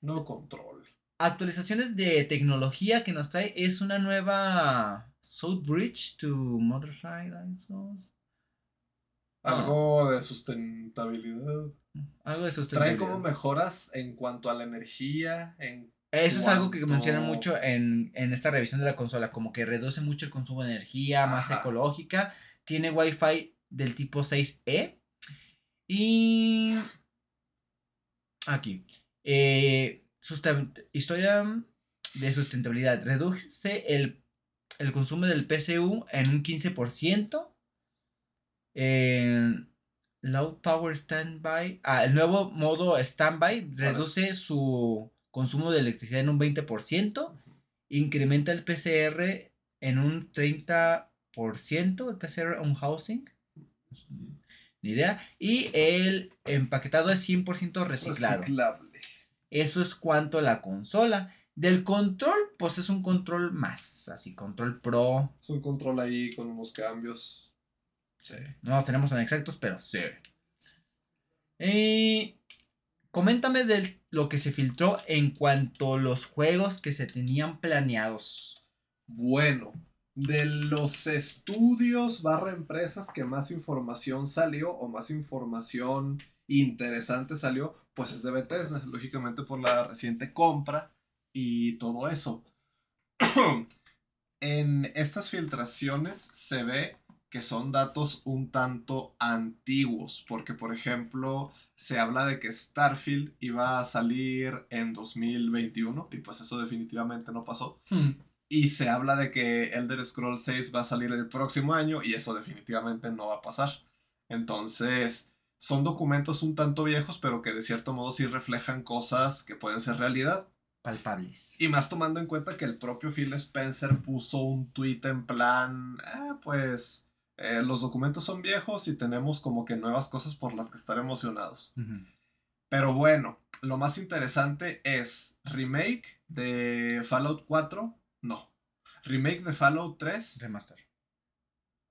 No control. Actualizaciones de tecnología que nos trae es una nueva South Bridge to Motherside. Ah. Algo de sustentabilidad. Algo de Trae sustentabilidad. como mejoras en cuanto a la energía, en Eso es algo que mencionan mucho en, en esta revisión de la consola, como que reduce mucho el consumo de energía, más ecológica, tiene Wi-Fi del tipo 6E Y. Aquí. Eh, historia de sustentabilidad. Reduce el, el, consumo del PCU en un 15%. Eh, low Power Standby. Ah, el nuevo modo Standby reduce su consumo de electricidad en un 20%. Incrementa el PCR en un 30%. El PCR on housing. Ni idea. Y el empaquetado es 100% reciclado. Reciclable. Eso es cuanto a la consola. Del control, pues es un control más. Así, control pro. Es un control ahí con unos cambios. Sí. No los tenemos tan exactos, pero sí. Y coméntame de lo que se filtró en cuanto a los juegos que se tenían planeados. Bueno, de los estudios barra empresas que más información salió o más información interesante salió, pues es de Bethesda, lógicamente por la reciente compra y todo eso. en estas filtraciones se ve que son datos un tanto antiguos, porque por ejemplo se habla de que Starfield iba a salir en 2021 y pues eso definitivamente no pasó. Hmm. Y se habla de que Elder Scrolls 6 va a salir el próximo año y eso definitivamente no va a pasar. Entonces, son documentos un tanto viejos, pero que de cierto modo sí reflejan cosas que pueden ser realidad. Palpables. Y más tomando en cuenta que el propio Phil Spencer puso un tweet en plan, ah, pues eh, los documentos son viejos y tenemos como que nuevas cosas por las que estar emocionados. Pero bueno, lo más interesante es remake de Fallout 4 no. Remake de Fallout 3. Remaster.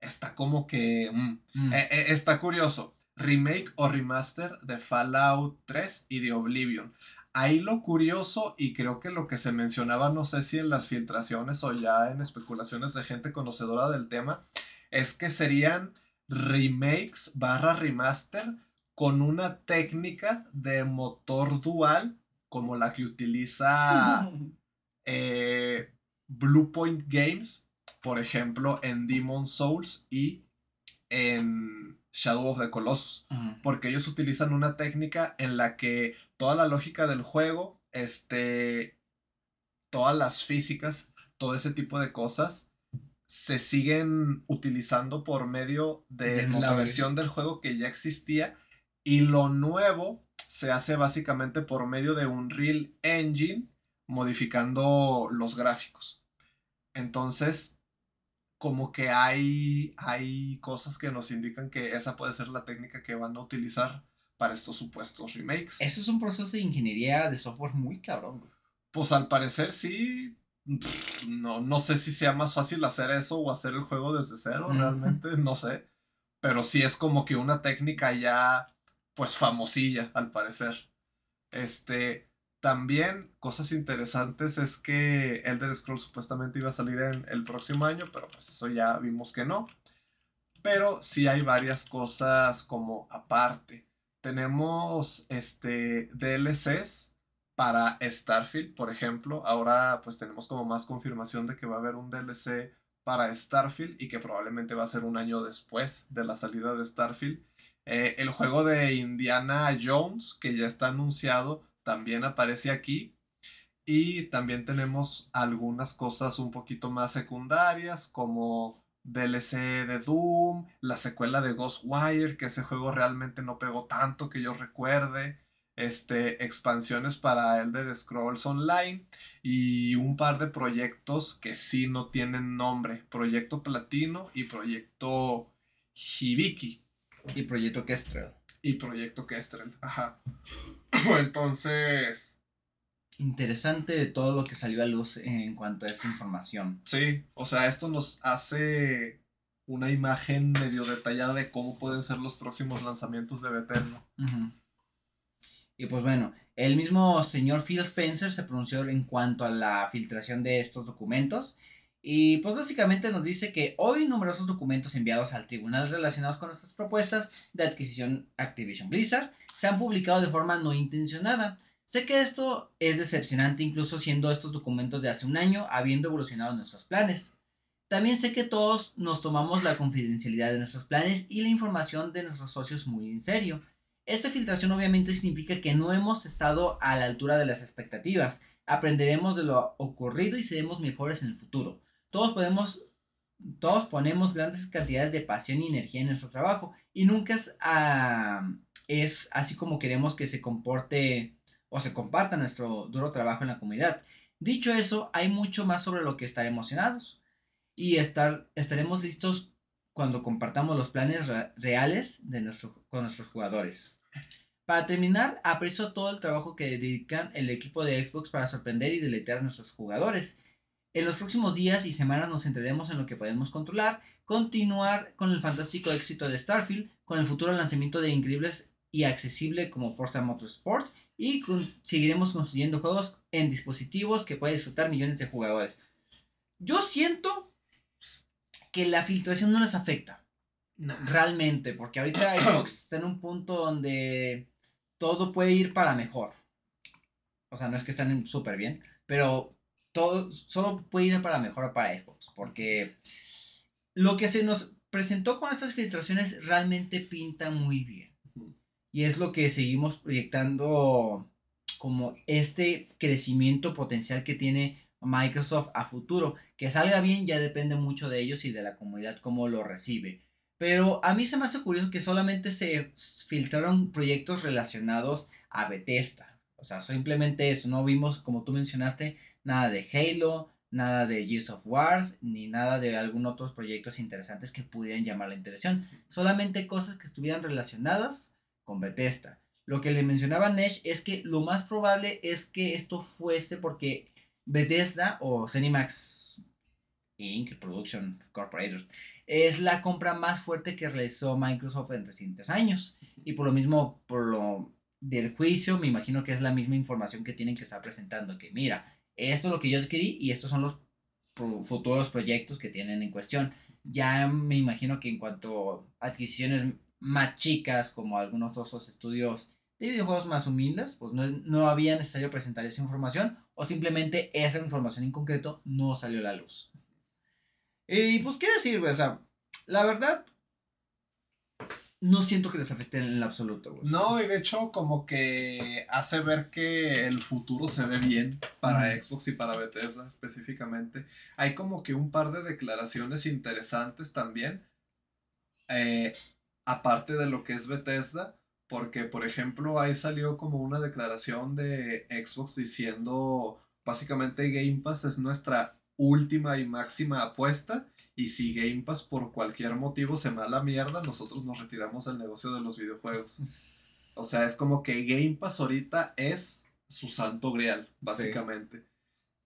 Está como que... Mm, mm. Eh, eh, está curioso. Remake o remaster de Fallout 3 y de Oblivion. Ahí lo curioso y creo que lo que se mencionaba, no sé si en las filtraciones o ya en especulaciones de gente conocedora del tema, es que serían remakes barra remaster con una técnica de motor dual como la que utiliza eh, Bluepoint Games, por ejemplo, en Demon Souls y en Shadow of the Colossus. Porque ellos utilizan una técnica en la que toda la lógica del juego, este, todas las físicas, todo ese tipo de cosas, se siguen utilizando por medio de la versión del juego que ya existía. Y lo nuevo se hace básicamente por medio de un Unreal Engine modificando los gráficos. Entonces, como que hay, hay cosas que nos indican que esa puede ser la técnica que van a utilizar para estos supuestos remakes. Eso es un proceso de ingeniería de software muy cabrón, Pues al parecer sí. No, no sé si sea más fácil hacer eso o hacer el juego desde cero, realmente, no sé. Pero sí es como que una técnica ya, pues famosilla, al parecer. Este, también, cosas interesantes es que Elder Scrolls supuestamente iba a salir en el próximo año, pero pues eso ya vimos que no. Pero sí hay varias cosas como aparte. Tenemos este DLCs para Starfield, por ejemplo. Ahora pues tenemos como más confirmación de que va a haber un DLC para Starfield y que probablemente va a ser un año después de la salida de Starfield. Eh, el juego de Indiana Jones, que ya está anunciado, también aparece aquí. Y también tenemos algunas cosas un poquito más secundarias, como DLC de Doom, la secuela de Ghostwire, que ese juego realmente no pegó tanto que yo recuerde. Este, expansiones para Elder Scrolls Online y un par de proyectos que sí no tienen nombre. Proyecto Platino y Proyecto Hibiki. Y Proyecto Kestrel. Y Proyecto Kestrel, ajá. Entonces... Interesante de todo lo que salió a luz en cuanto a esta información. Sí, o sea, esto nos hace una imagen medio detallada de cómo pueden ser los próximos lanzamientos de Bethesda. Y pues bueno, el mismo señor Phil Spencer se pronunció en cuanto a la filtración de estos documentos. Y pues básicamente nos dice que hoy numerosos documentos enviados al tribunal relacionados con nuestras propuestas de adquisición Activision Blizzard se han publicado de forma no intencionada. Sé que esto es decepcionante incluso siendo estos documentos de hace un año, habiendo evolucionado nuestros planes. También sé que todos nos tomamos la confidencialidad de nuestros planes y la información de nuestros socios muy en serio. Esta filtración obviamente significa que no hemos estado a la altura de las expectativas. Aprenderemos de lo ocurrido y seremos mejores en el futuro. Todos podemos todos ponemos grandes cantidades de pasión y energía en nuestro trabajo y nunca es, ah, es así como queremos que se comporte o se comparta nuestro duro trabajo en la comunidad. Dicho eso, hay mucho más sobre lo que estar emocionados y estar, estaremos listos cuando compartamos los planes reales de nuestro, con nuestros jugadores. Para terminar, aprecio todo el trabajo que dedican el equipo de Xbox para sorprender y deleitar a nuestros jugadores. En los próximos días y semanas nos centraremos en lo que podemos controlar, continuar con el fantástico éxito de Starfield, con el futuro lanzamiento de increíbles y accesible como Forza Motorsport y seguiremos construyendo juegos en dispositivos que pueden disfrutar millones de jugadores. Yo siento que la filtración no les afecta. Realmente, porque ahorita Xbox está en un punto donde todo puede ir para mejor. O sea, no es que estén súper bien, pero todo solo puede ir para mejor para Xbox. Porque lo que se nos presentó con estas filtraciones realmente pinta muy bien. Y es lo que seguimos proyectando como este crecimiento potencial que tiene Microsoft a futuro. Que salga bien ya depende mucho de ellos y de la comunidad cómo lo recibe. Pero a mí se me hace curioso que solamente se filtraron proyectos relacionados a Bethesda. O sea, simplemente eso. No vimos, como tú mencionaste, nada de Halo, nada de Gears of Wars, ni nada de algunos otros proyectos interesantes que pudieran llamar la atención. Solamente cosas que estuvieran relacionadas con Bethesda. Lo que le mencionaba Nesh es que lo más probable es que esto fuese porque Bethesda o Cinemax Inc. Production Corporation es la compra más fuerte que realizó Microsoft en recientes años. Y por lo mismo, por lo del juicio, me imagino que es la misma información que tienen que estar presentando. Que mira, esto es lo que yo adquirí y estos son los futuros proyectos que tienen en cuestión. Ya me imagino que en cuanto a adquisiciones más chicas, como algunos otros estudios de videojuegos más humildes, pues no, no había necesario presentar esa información o simplemente esa información en concreto no salió a la luz. Y pues, ¿qué decir, güey? O sea, la verdad, no siento que les afecte en el absoluto, güey. No, y de hecho, como que hace ver que el futuro se ve bien para Xbox y para Bethesda específicamente. Hay como que un par de declaraciones interesantes también. Eh, aparte de lo que es Bethesda. Porque, por ejemplo, ahí salió como una declaración de Xbox diciendo básicamente Game Pass es nuestra última y máxima apuesta. Y si Game Pass por cualquier motivo se va a la mierda, nosotros nos retiramos del negocio de los videojuegos. O sea, es como que Game Pass ahorita es su santo grial, básicamente.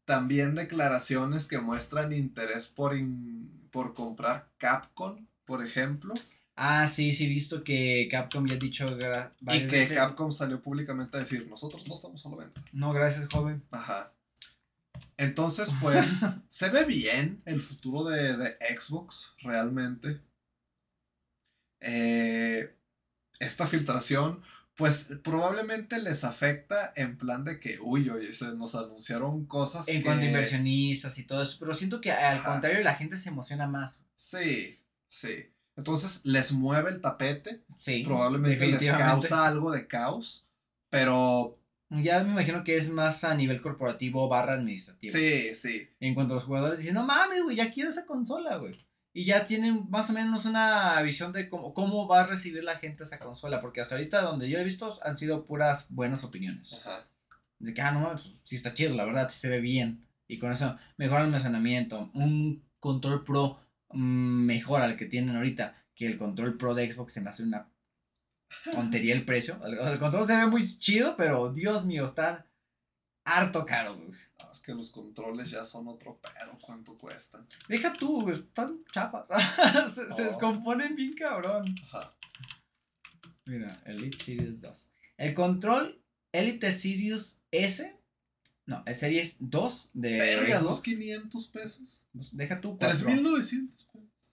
También declaraciones que muestran interés por, por comprar Capcom, por ejemplo. Ah, sí, sí, visto que Capcom ya ha dicho. Y que Capcom salió públicamente a decir: Nosotros no estamos a la venta. No, gracias, joven. Ajá. Entonces, pues, se ve bien el futuro de, Xbox, realmente. Eh, esta filtración, pues probablemente les afecta en plan de que, uy, oye, se nos anunciaron cosas. En cuanto a inversionistas y todo eso, pero siento que al contrario la gente se emociona más. Sí, sí. Entonces les mueve el tapete. Sí. Probablemente les causa algo de caos. Pero ya me imagino que es más a nivel corporativo barra administrativo. Sí, sí. En cuanto a los jugadores dicen, no mames, güey, ya quiero esa consola, güey. Y ya tienen más o menos una visión de cómo, cómo va a recibir la gente esa consola. Porque hasta ahorita donde yo he visto han sido puras buenas opiniones. Ajá. De que, ah, no, pues, sí está chido, la verdad, sí se ve bien. Y con eso mejora el almacenamiento. Un control pro mejor al que tienen ahorita. Que el control pro de Xbox se me hace una tontería el precio. El, control se ve muy chido, pero Dios mío, están harto caros, es que los controles ya son otro pedo. ¿Cuánto cuestan? Deja tú, están chapas. se, se, oh. descomponen bien cabrón. Ajá. Mira, Elite Series 2. El control Elite Series S. No, el Series 2 de. Verga, 2.500 pesos. Deja tú. 3.900 pesos.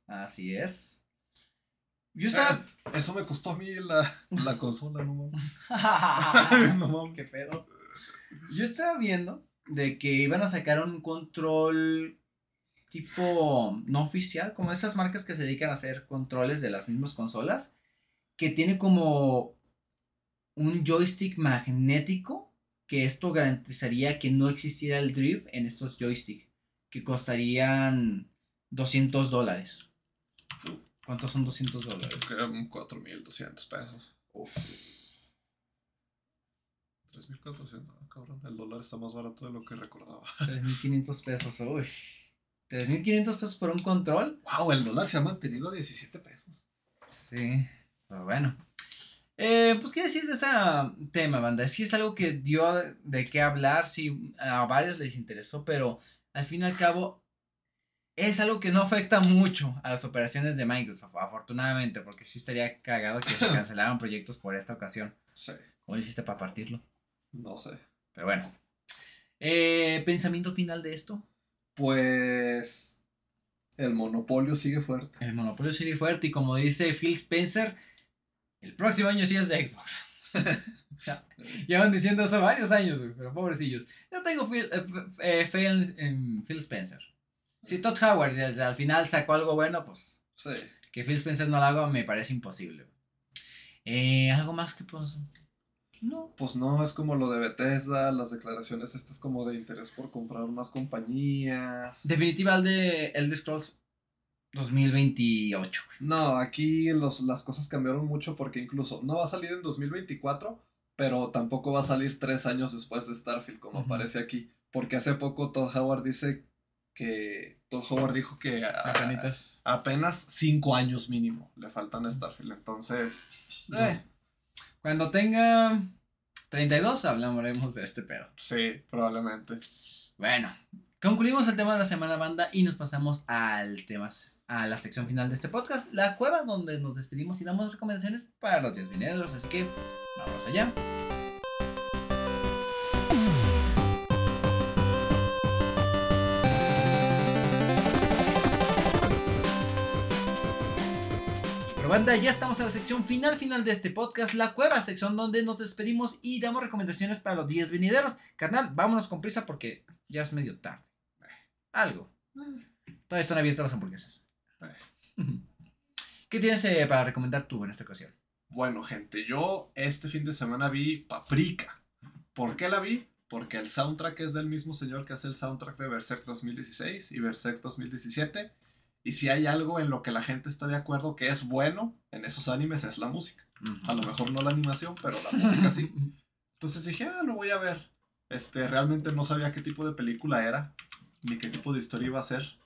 Así es. Yo estaba. eso me costó a mí la, la consola, no mames. Qué pedo. Yo estaba viendo de que iban a sacar un control tipo no oficial, como estas marcas que se dedican a hacer controles de las mismas consolas, que tiene como un joystick magnético que esto garantizaría que no existiera el drift en estos joysticks que costarían 200 dólares. ¿Cuántos son 200 dólares? Creo que 4.200 pesos. Uf. 3.400, ah, cabrón. El dólar está más barato de lo que recordaba. 3.500 pesos, uy. 3.500 pesos por un control. Wow, el dólar se ha mantenido a 17 pesos. Sí, pero bueno. Eh, pues qué decir de este tema, banda. Sí es algo que dio de qué hablar, sí, a varios les interesó, pero al fin y al cabo es algo que no afecta mucho a las operaciones de Microsoft, afortunadamente, porque sí estaría cagado que se cancelaran proyectos por esta ocasión. Sí. ¿Cómo lo hiciste para partirlo? No sé. Pero bueno. Eh, ¿Pensamiento final de esto? Pues el monopolio sigue fuerte. El monopolio sigue fuerte y como dice Phil Spencer, el próximo año sí es de Xbox. o sea, llevan diciendo eso varios años, pero pobrecillos. Yo tengo fe eh, eh, en, Phil Spencer. Si Todd Howard desde al final sacó algo bueno, pues sí. que Phil Spencer no lo haga me parece imposible. Eh, ¿Algo más que pues, no. Pues no, es como lo de Bethesda, las declaraciones estas como de interés por comprar más compañías. Definitiva el de Elder Scrolls 2028. No, aquí los, las cosas cambiaron mucho porque incluso no va a salir en 2024, pero tampoco va a salir tres años después de Starfield, como aparece aquí. Porque hace poco Todd Howard dice que. Todd Howard dijo que apenas cinco años mínimo le faltan a Starfield. Entonces. Eh, cuando tenga 32 hablaremos de este pedo. Sí, probablemente. Bueno, concluimos el tema de la semana banda y nos pasamos al tema, a la sección final de este podcast, la cueva donde nos despedimos y damos recomendaciones para los 10 mineros. Así que vamos allá. banda, ya estamos en la sección final, final de este podcast, La Cueva, sección donde nos despedimos y damos recomendaciones para los 10 venideros. Carnal, vámonos con prisa porque ya es medio tarde. Algo. Todavía están abiertas las hamburguesas. ¿Qué tienes eh, para recomendar tú en esta ocasión? Bueno, gente, yo este fin de semana vi Paprika. ¿Por qué la vi? Porque el soundtrack es del mismo señor que hace el soundtrack de Berserk 2016 y Berserk 2017 y si hay algo en lo que la gente está de acuerdo que es bueno en esos animes es la música. A lo mejor no la animación, pero la música sí. Entonces dije, ah, lo voy a ver. Este, realmente no sabía qué tipo de película era, ni qué tipo de historia iba a ser.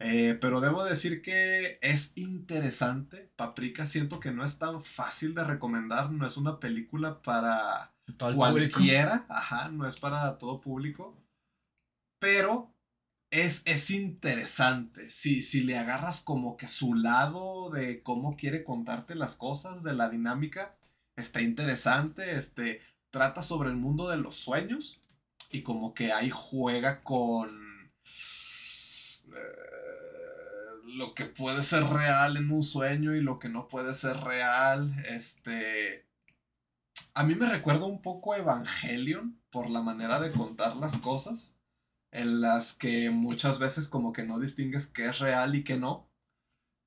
Eh, pero debo decir que es interesante. Paprika siento que no es tan fácil de recomendar. No es una película para cualquiera. Ajá, no es para todo público. Pero es, es interesante. Si, si le agarras como que su lado de cómo quiere contarte las cosas, de la dinámica, está interesante. Este, trata sobre el mundo de los sueños y como que ahí juega con eh, lo que puede ser real en un sueño y lo que no puede ser real. Este, a mí me recuerda un poco Evangelion por la manera de contar las cosas en las que muchas veces como que no distingues qué es real y qué no.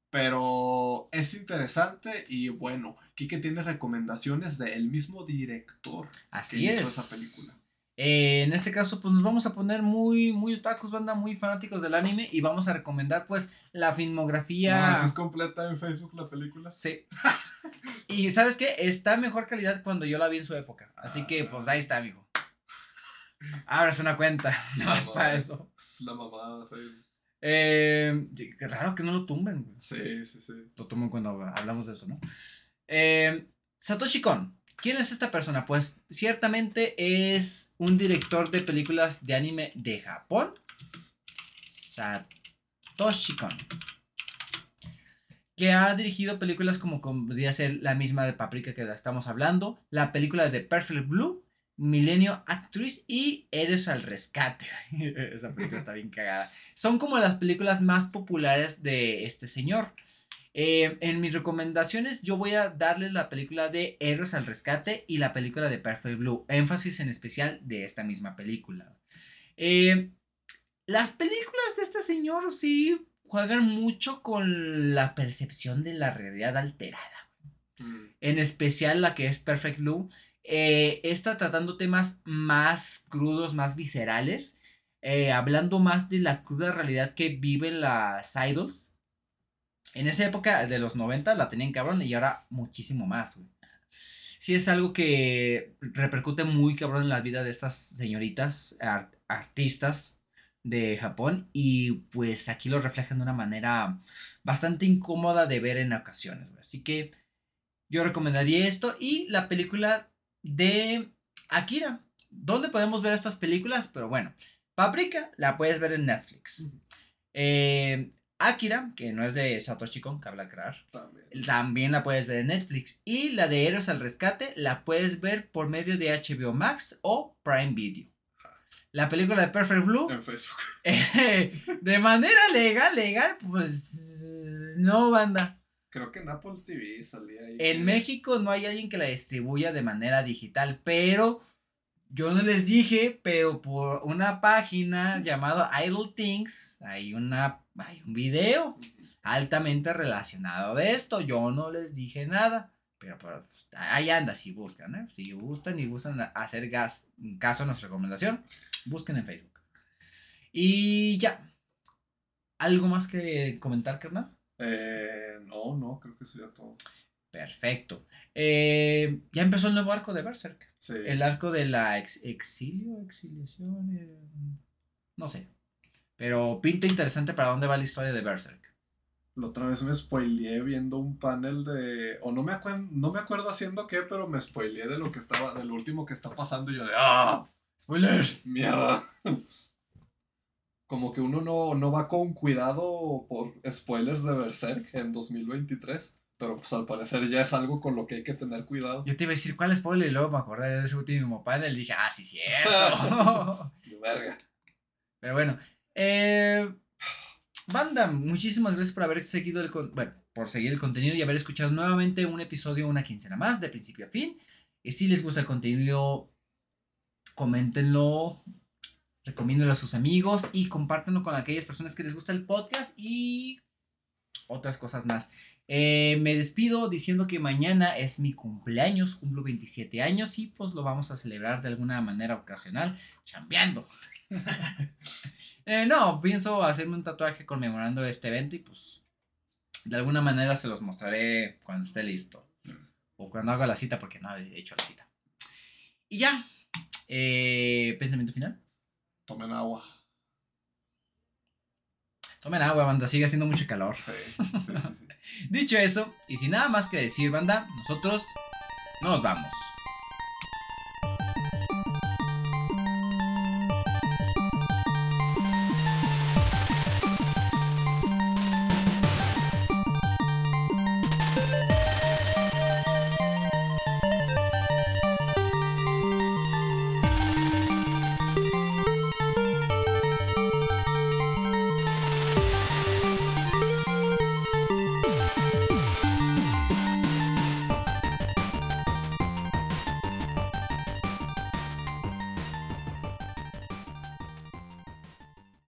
Pero es interesante y bueno, Kike tiene recomendaciones del mismo director Así que hizo esa película. Eh, en este caso, pues nos vamos a poner muy, muy otakus, banda, muy fanáticos del anime y vamos a recomendar pues la filmografía. No, ¿Es completa en Facebook la película? Sí. y ¿sabes qué? Está mejor calidad cuando yo la vi en su época. Así que pues ahí está, amigo. Abras una cuenta, no más para eso. Es la mamada, eh, qué raro que no lo tumben. Sí, sí, sí. Lo tumben cuando hablamos de eso, ¿no? Eh, Satoshi Kon. ¿Quién es esta persona? Pues ciertamente es un director de películas de anime de Japón. Satoshi Kon. Que ha dirigido películas como podría ser la misma de Paprika que estamos hablando. La película de Perfect Blue Milenio Actress y Eres al Rescate. Esa película está bien cagada. Son como las películas más populares de este señor. Eh, en mis recomendaciones yo voy a darle la película de Héroes al Rescate y la película de Perfect Blue. Énfasis en especial de esta misma película. Eh, las películas de este señor sí juegan mucho con la percepción de la realidad alterada. Mm. En especial la que es Perfect Blue Eh, está tratando temas más crudos, más viscerales. eh, hablando más de la cruda realidad que viven las idols. En esa época de los 90 la tenían cabrón y ahora muchísimo más, güey. Sí es algo que repercute muy cabrón en la vida de estas señoritas ar- artistas de Japón y pues aquí lo reflejan de una manera bastante incómoda de ver en ocasiones. güey. Así que yo recomendaría esto y la película de Akira. ¿Dónde podemos ver estas películas? Pero bueno, Paprika la puedes ver en Netflix. Eh, Akira, que no es de Satoshi Kon, que habla crear, También. también la puedes ver en Netflix. Y la de Héroes al Rescate la puedes ver por medio de HBO Max o Prime Video. La película de Perfect Blue, En Facebook. eh, de manera legal, legal, pues no banda. Creo que en Apple TV salía ahí. En México no hay alguien que la distribuya de manera digital, pero yo no les dije, pero por una página llamada Idle Things hay una hay un video altamente relacionado de esto. Yo no les dije nada, pero, pero, pues, ahí anda si buscan, ¿eh? Si gustan y gustan hacer gas, caso a nuestra recomendación, busquen en Facebook. Y ya. ¿Algo más que comentar, carnal? Eh, no, no, creo que sería todo. Perfecto. Eh, ya empezó el nuevo arco de Berserk. Sí. El arco de la ex- exilio, exiliación, eh, no sé. Pero pinta interesante para dónde va la historia de Berserk. La otra vez me spoileé viendo un panel de. O no me, acuen- no me acuerdo haciendo qué, pero me spoileé de lo que estaba. del último que está pasando. Y yo de. ¡Ah! Spoiler. ¡Mierda! Como que uno no, no va con cuidado por spoilers de Berserk en 2023. Pero pues al parecer ya es algo con lo que hay que tener cuidado. Yo te iba a decir cuál spoiler y luego me acordé de ese último panel y dije, ah, sí, cierto. Verga. Pero bueno, eh, banda, muchísimas gracias por haber seguido el con- bueno, por seguir el contenido y haber escuchado nuevamente un episodio, una quincena más, de principio a fin. Y si les gusta el contenido, coméntenlo, recomiéndenlo a sus amigos y compártanlo con aquellas personas que les gusta el podcast y otras cosas más. Eh, me despido diciendo que mañana es mi cumpleaños, cumplo 27 años y pues lo vamos a celebrar de alguna manera ocasional, chambeando. Eh, no, pienso hacerme un tatuaje conmemorando este evento y pues de alguna manera se los mostraré cuando esté listo. O cuando haga la cita porque no he hecho la cita. Y ya. Eh, pensamiento final. Tomen agua. Tomen agua, banda, sigue haciendo mucho calor. Sí, sí, sí. sí. Dicho eso, y sin nada más que decir, banda, nosotros nos vamos.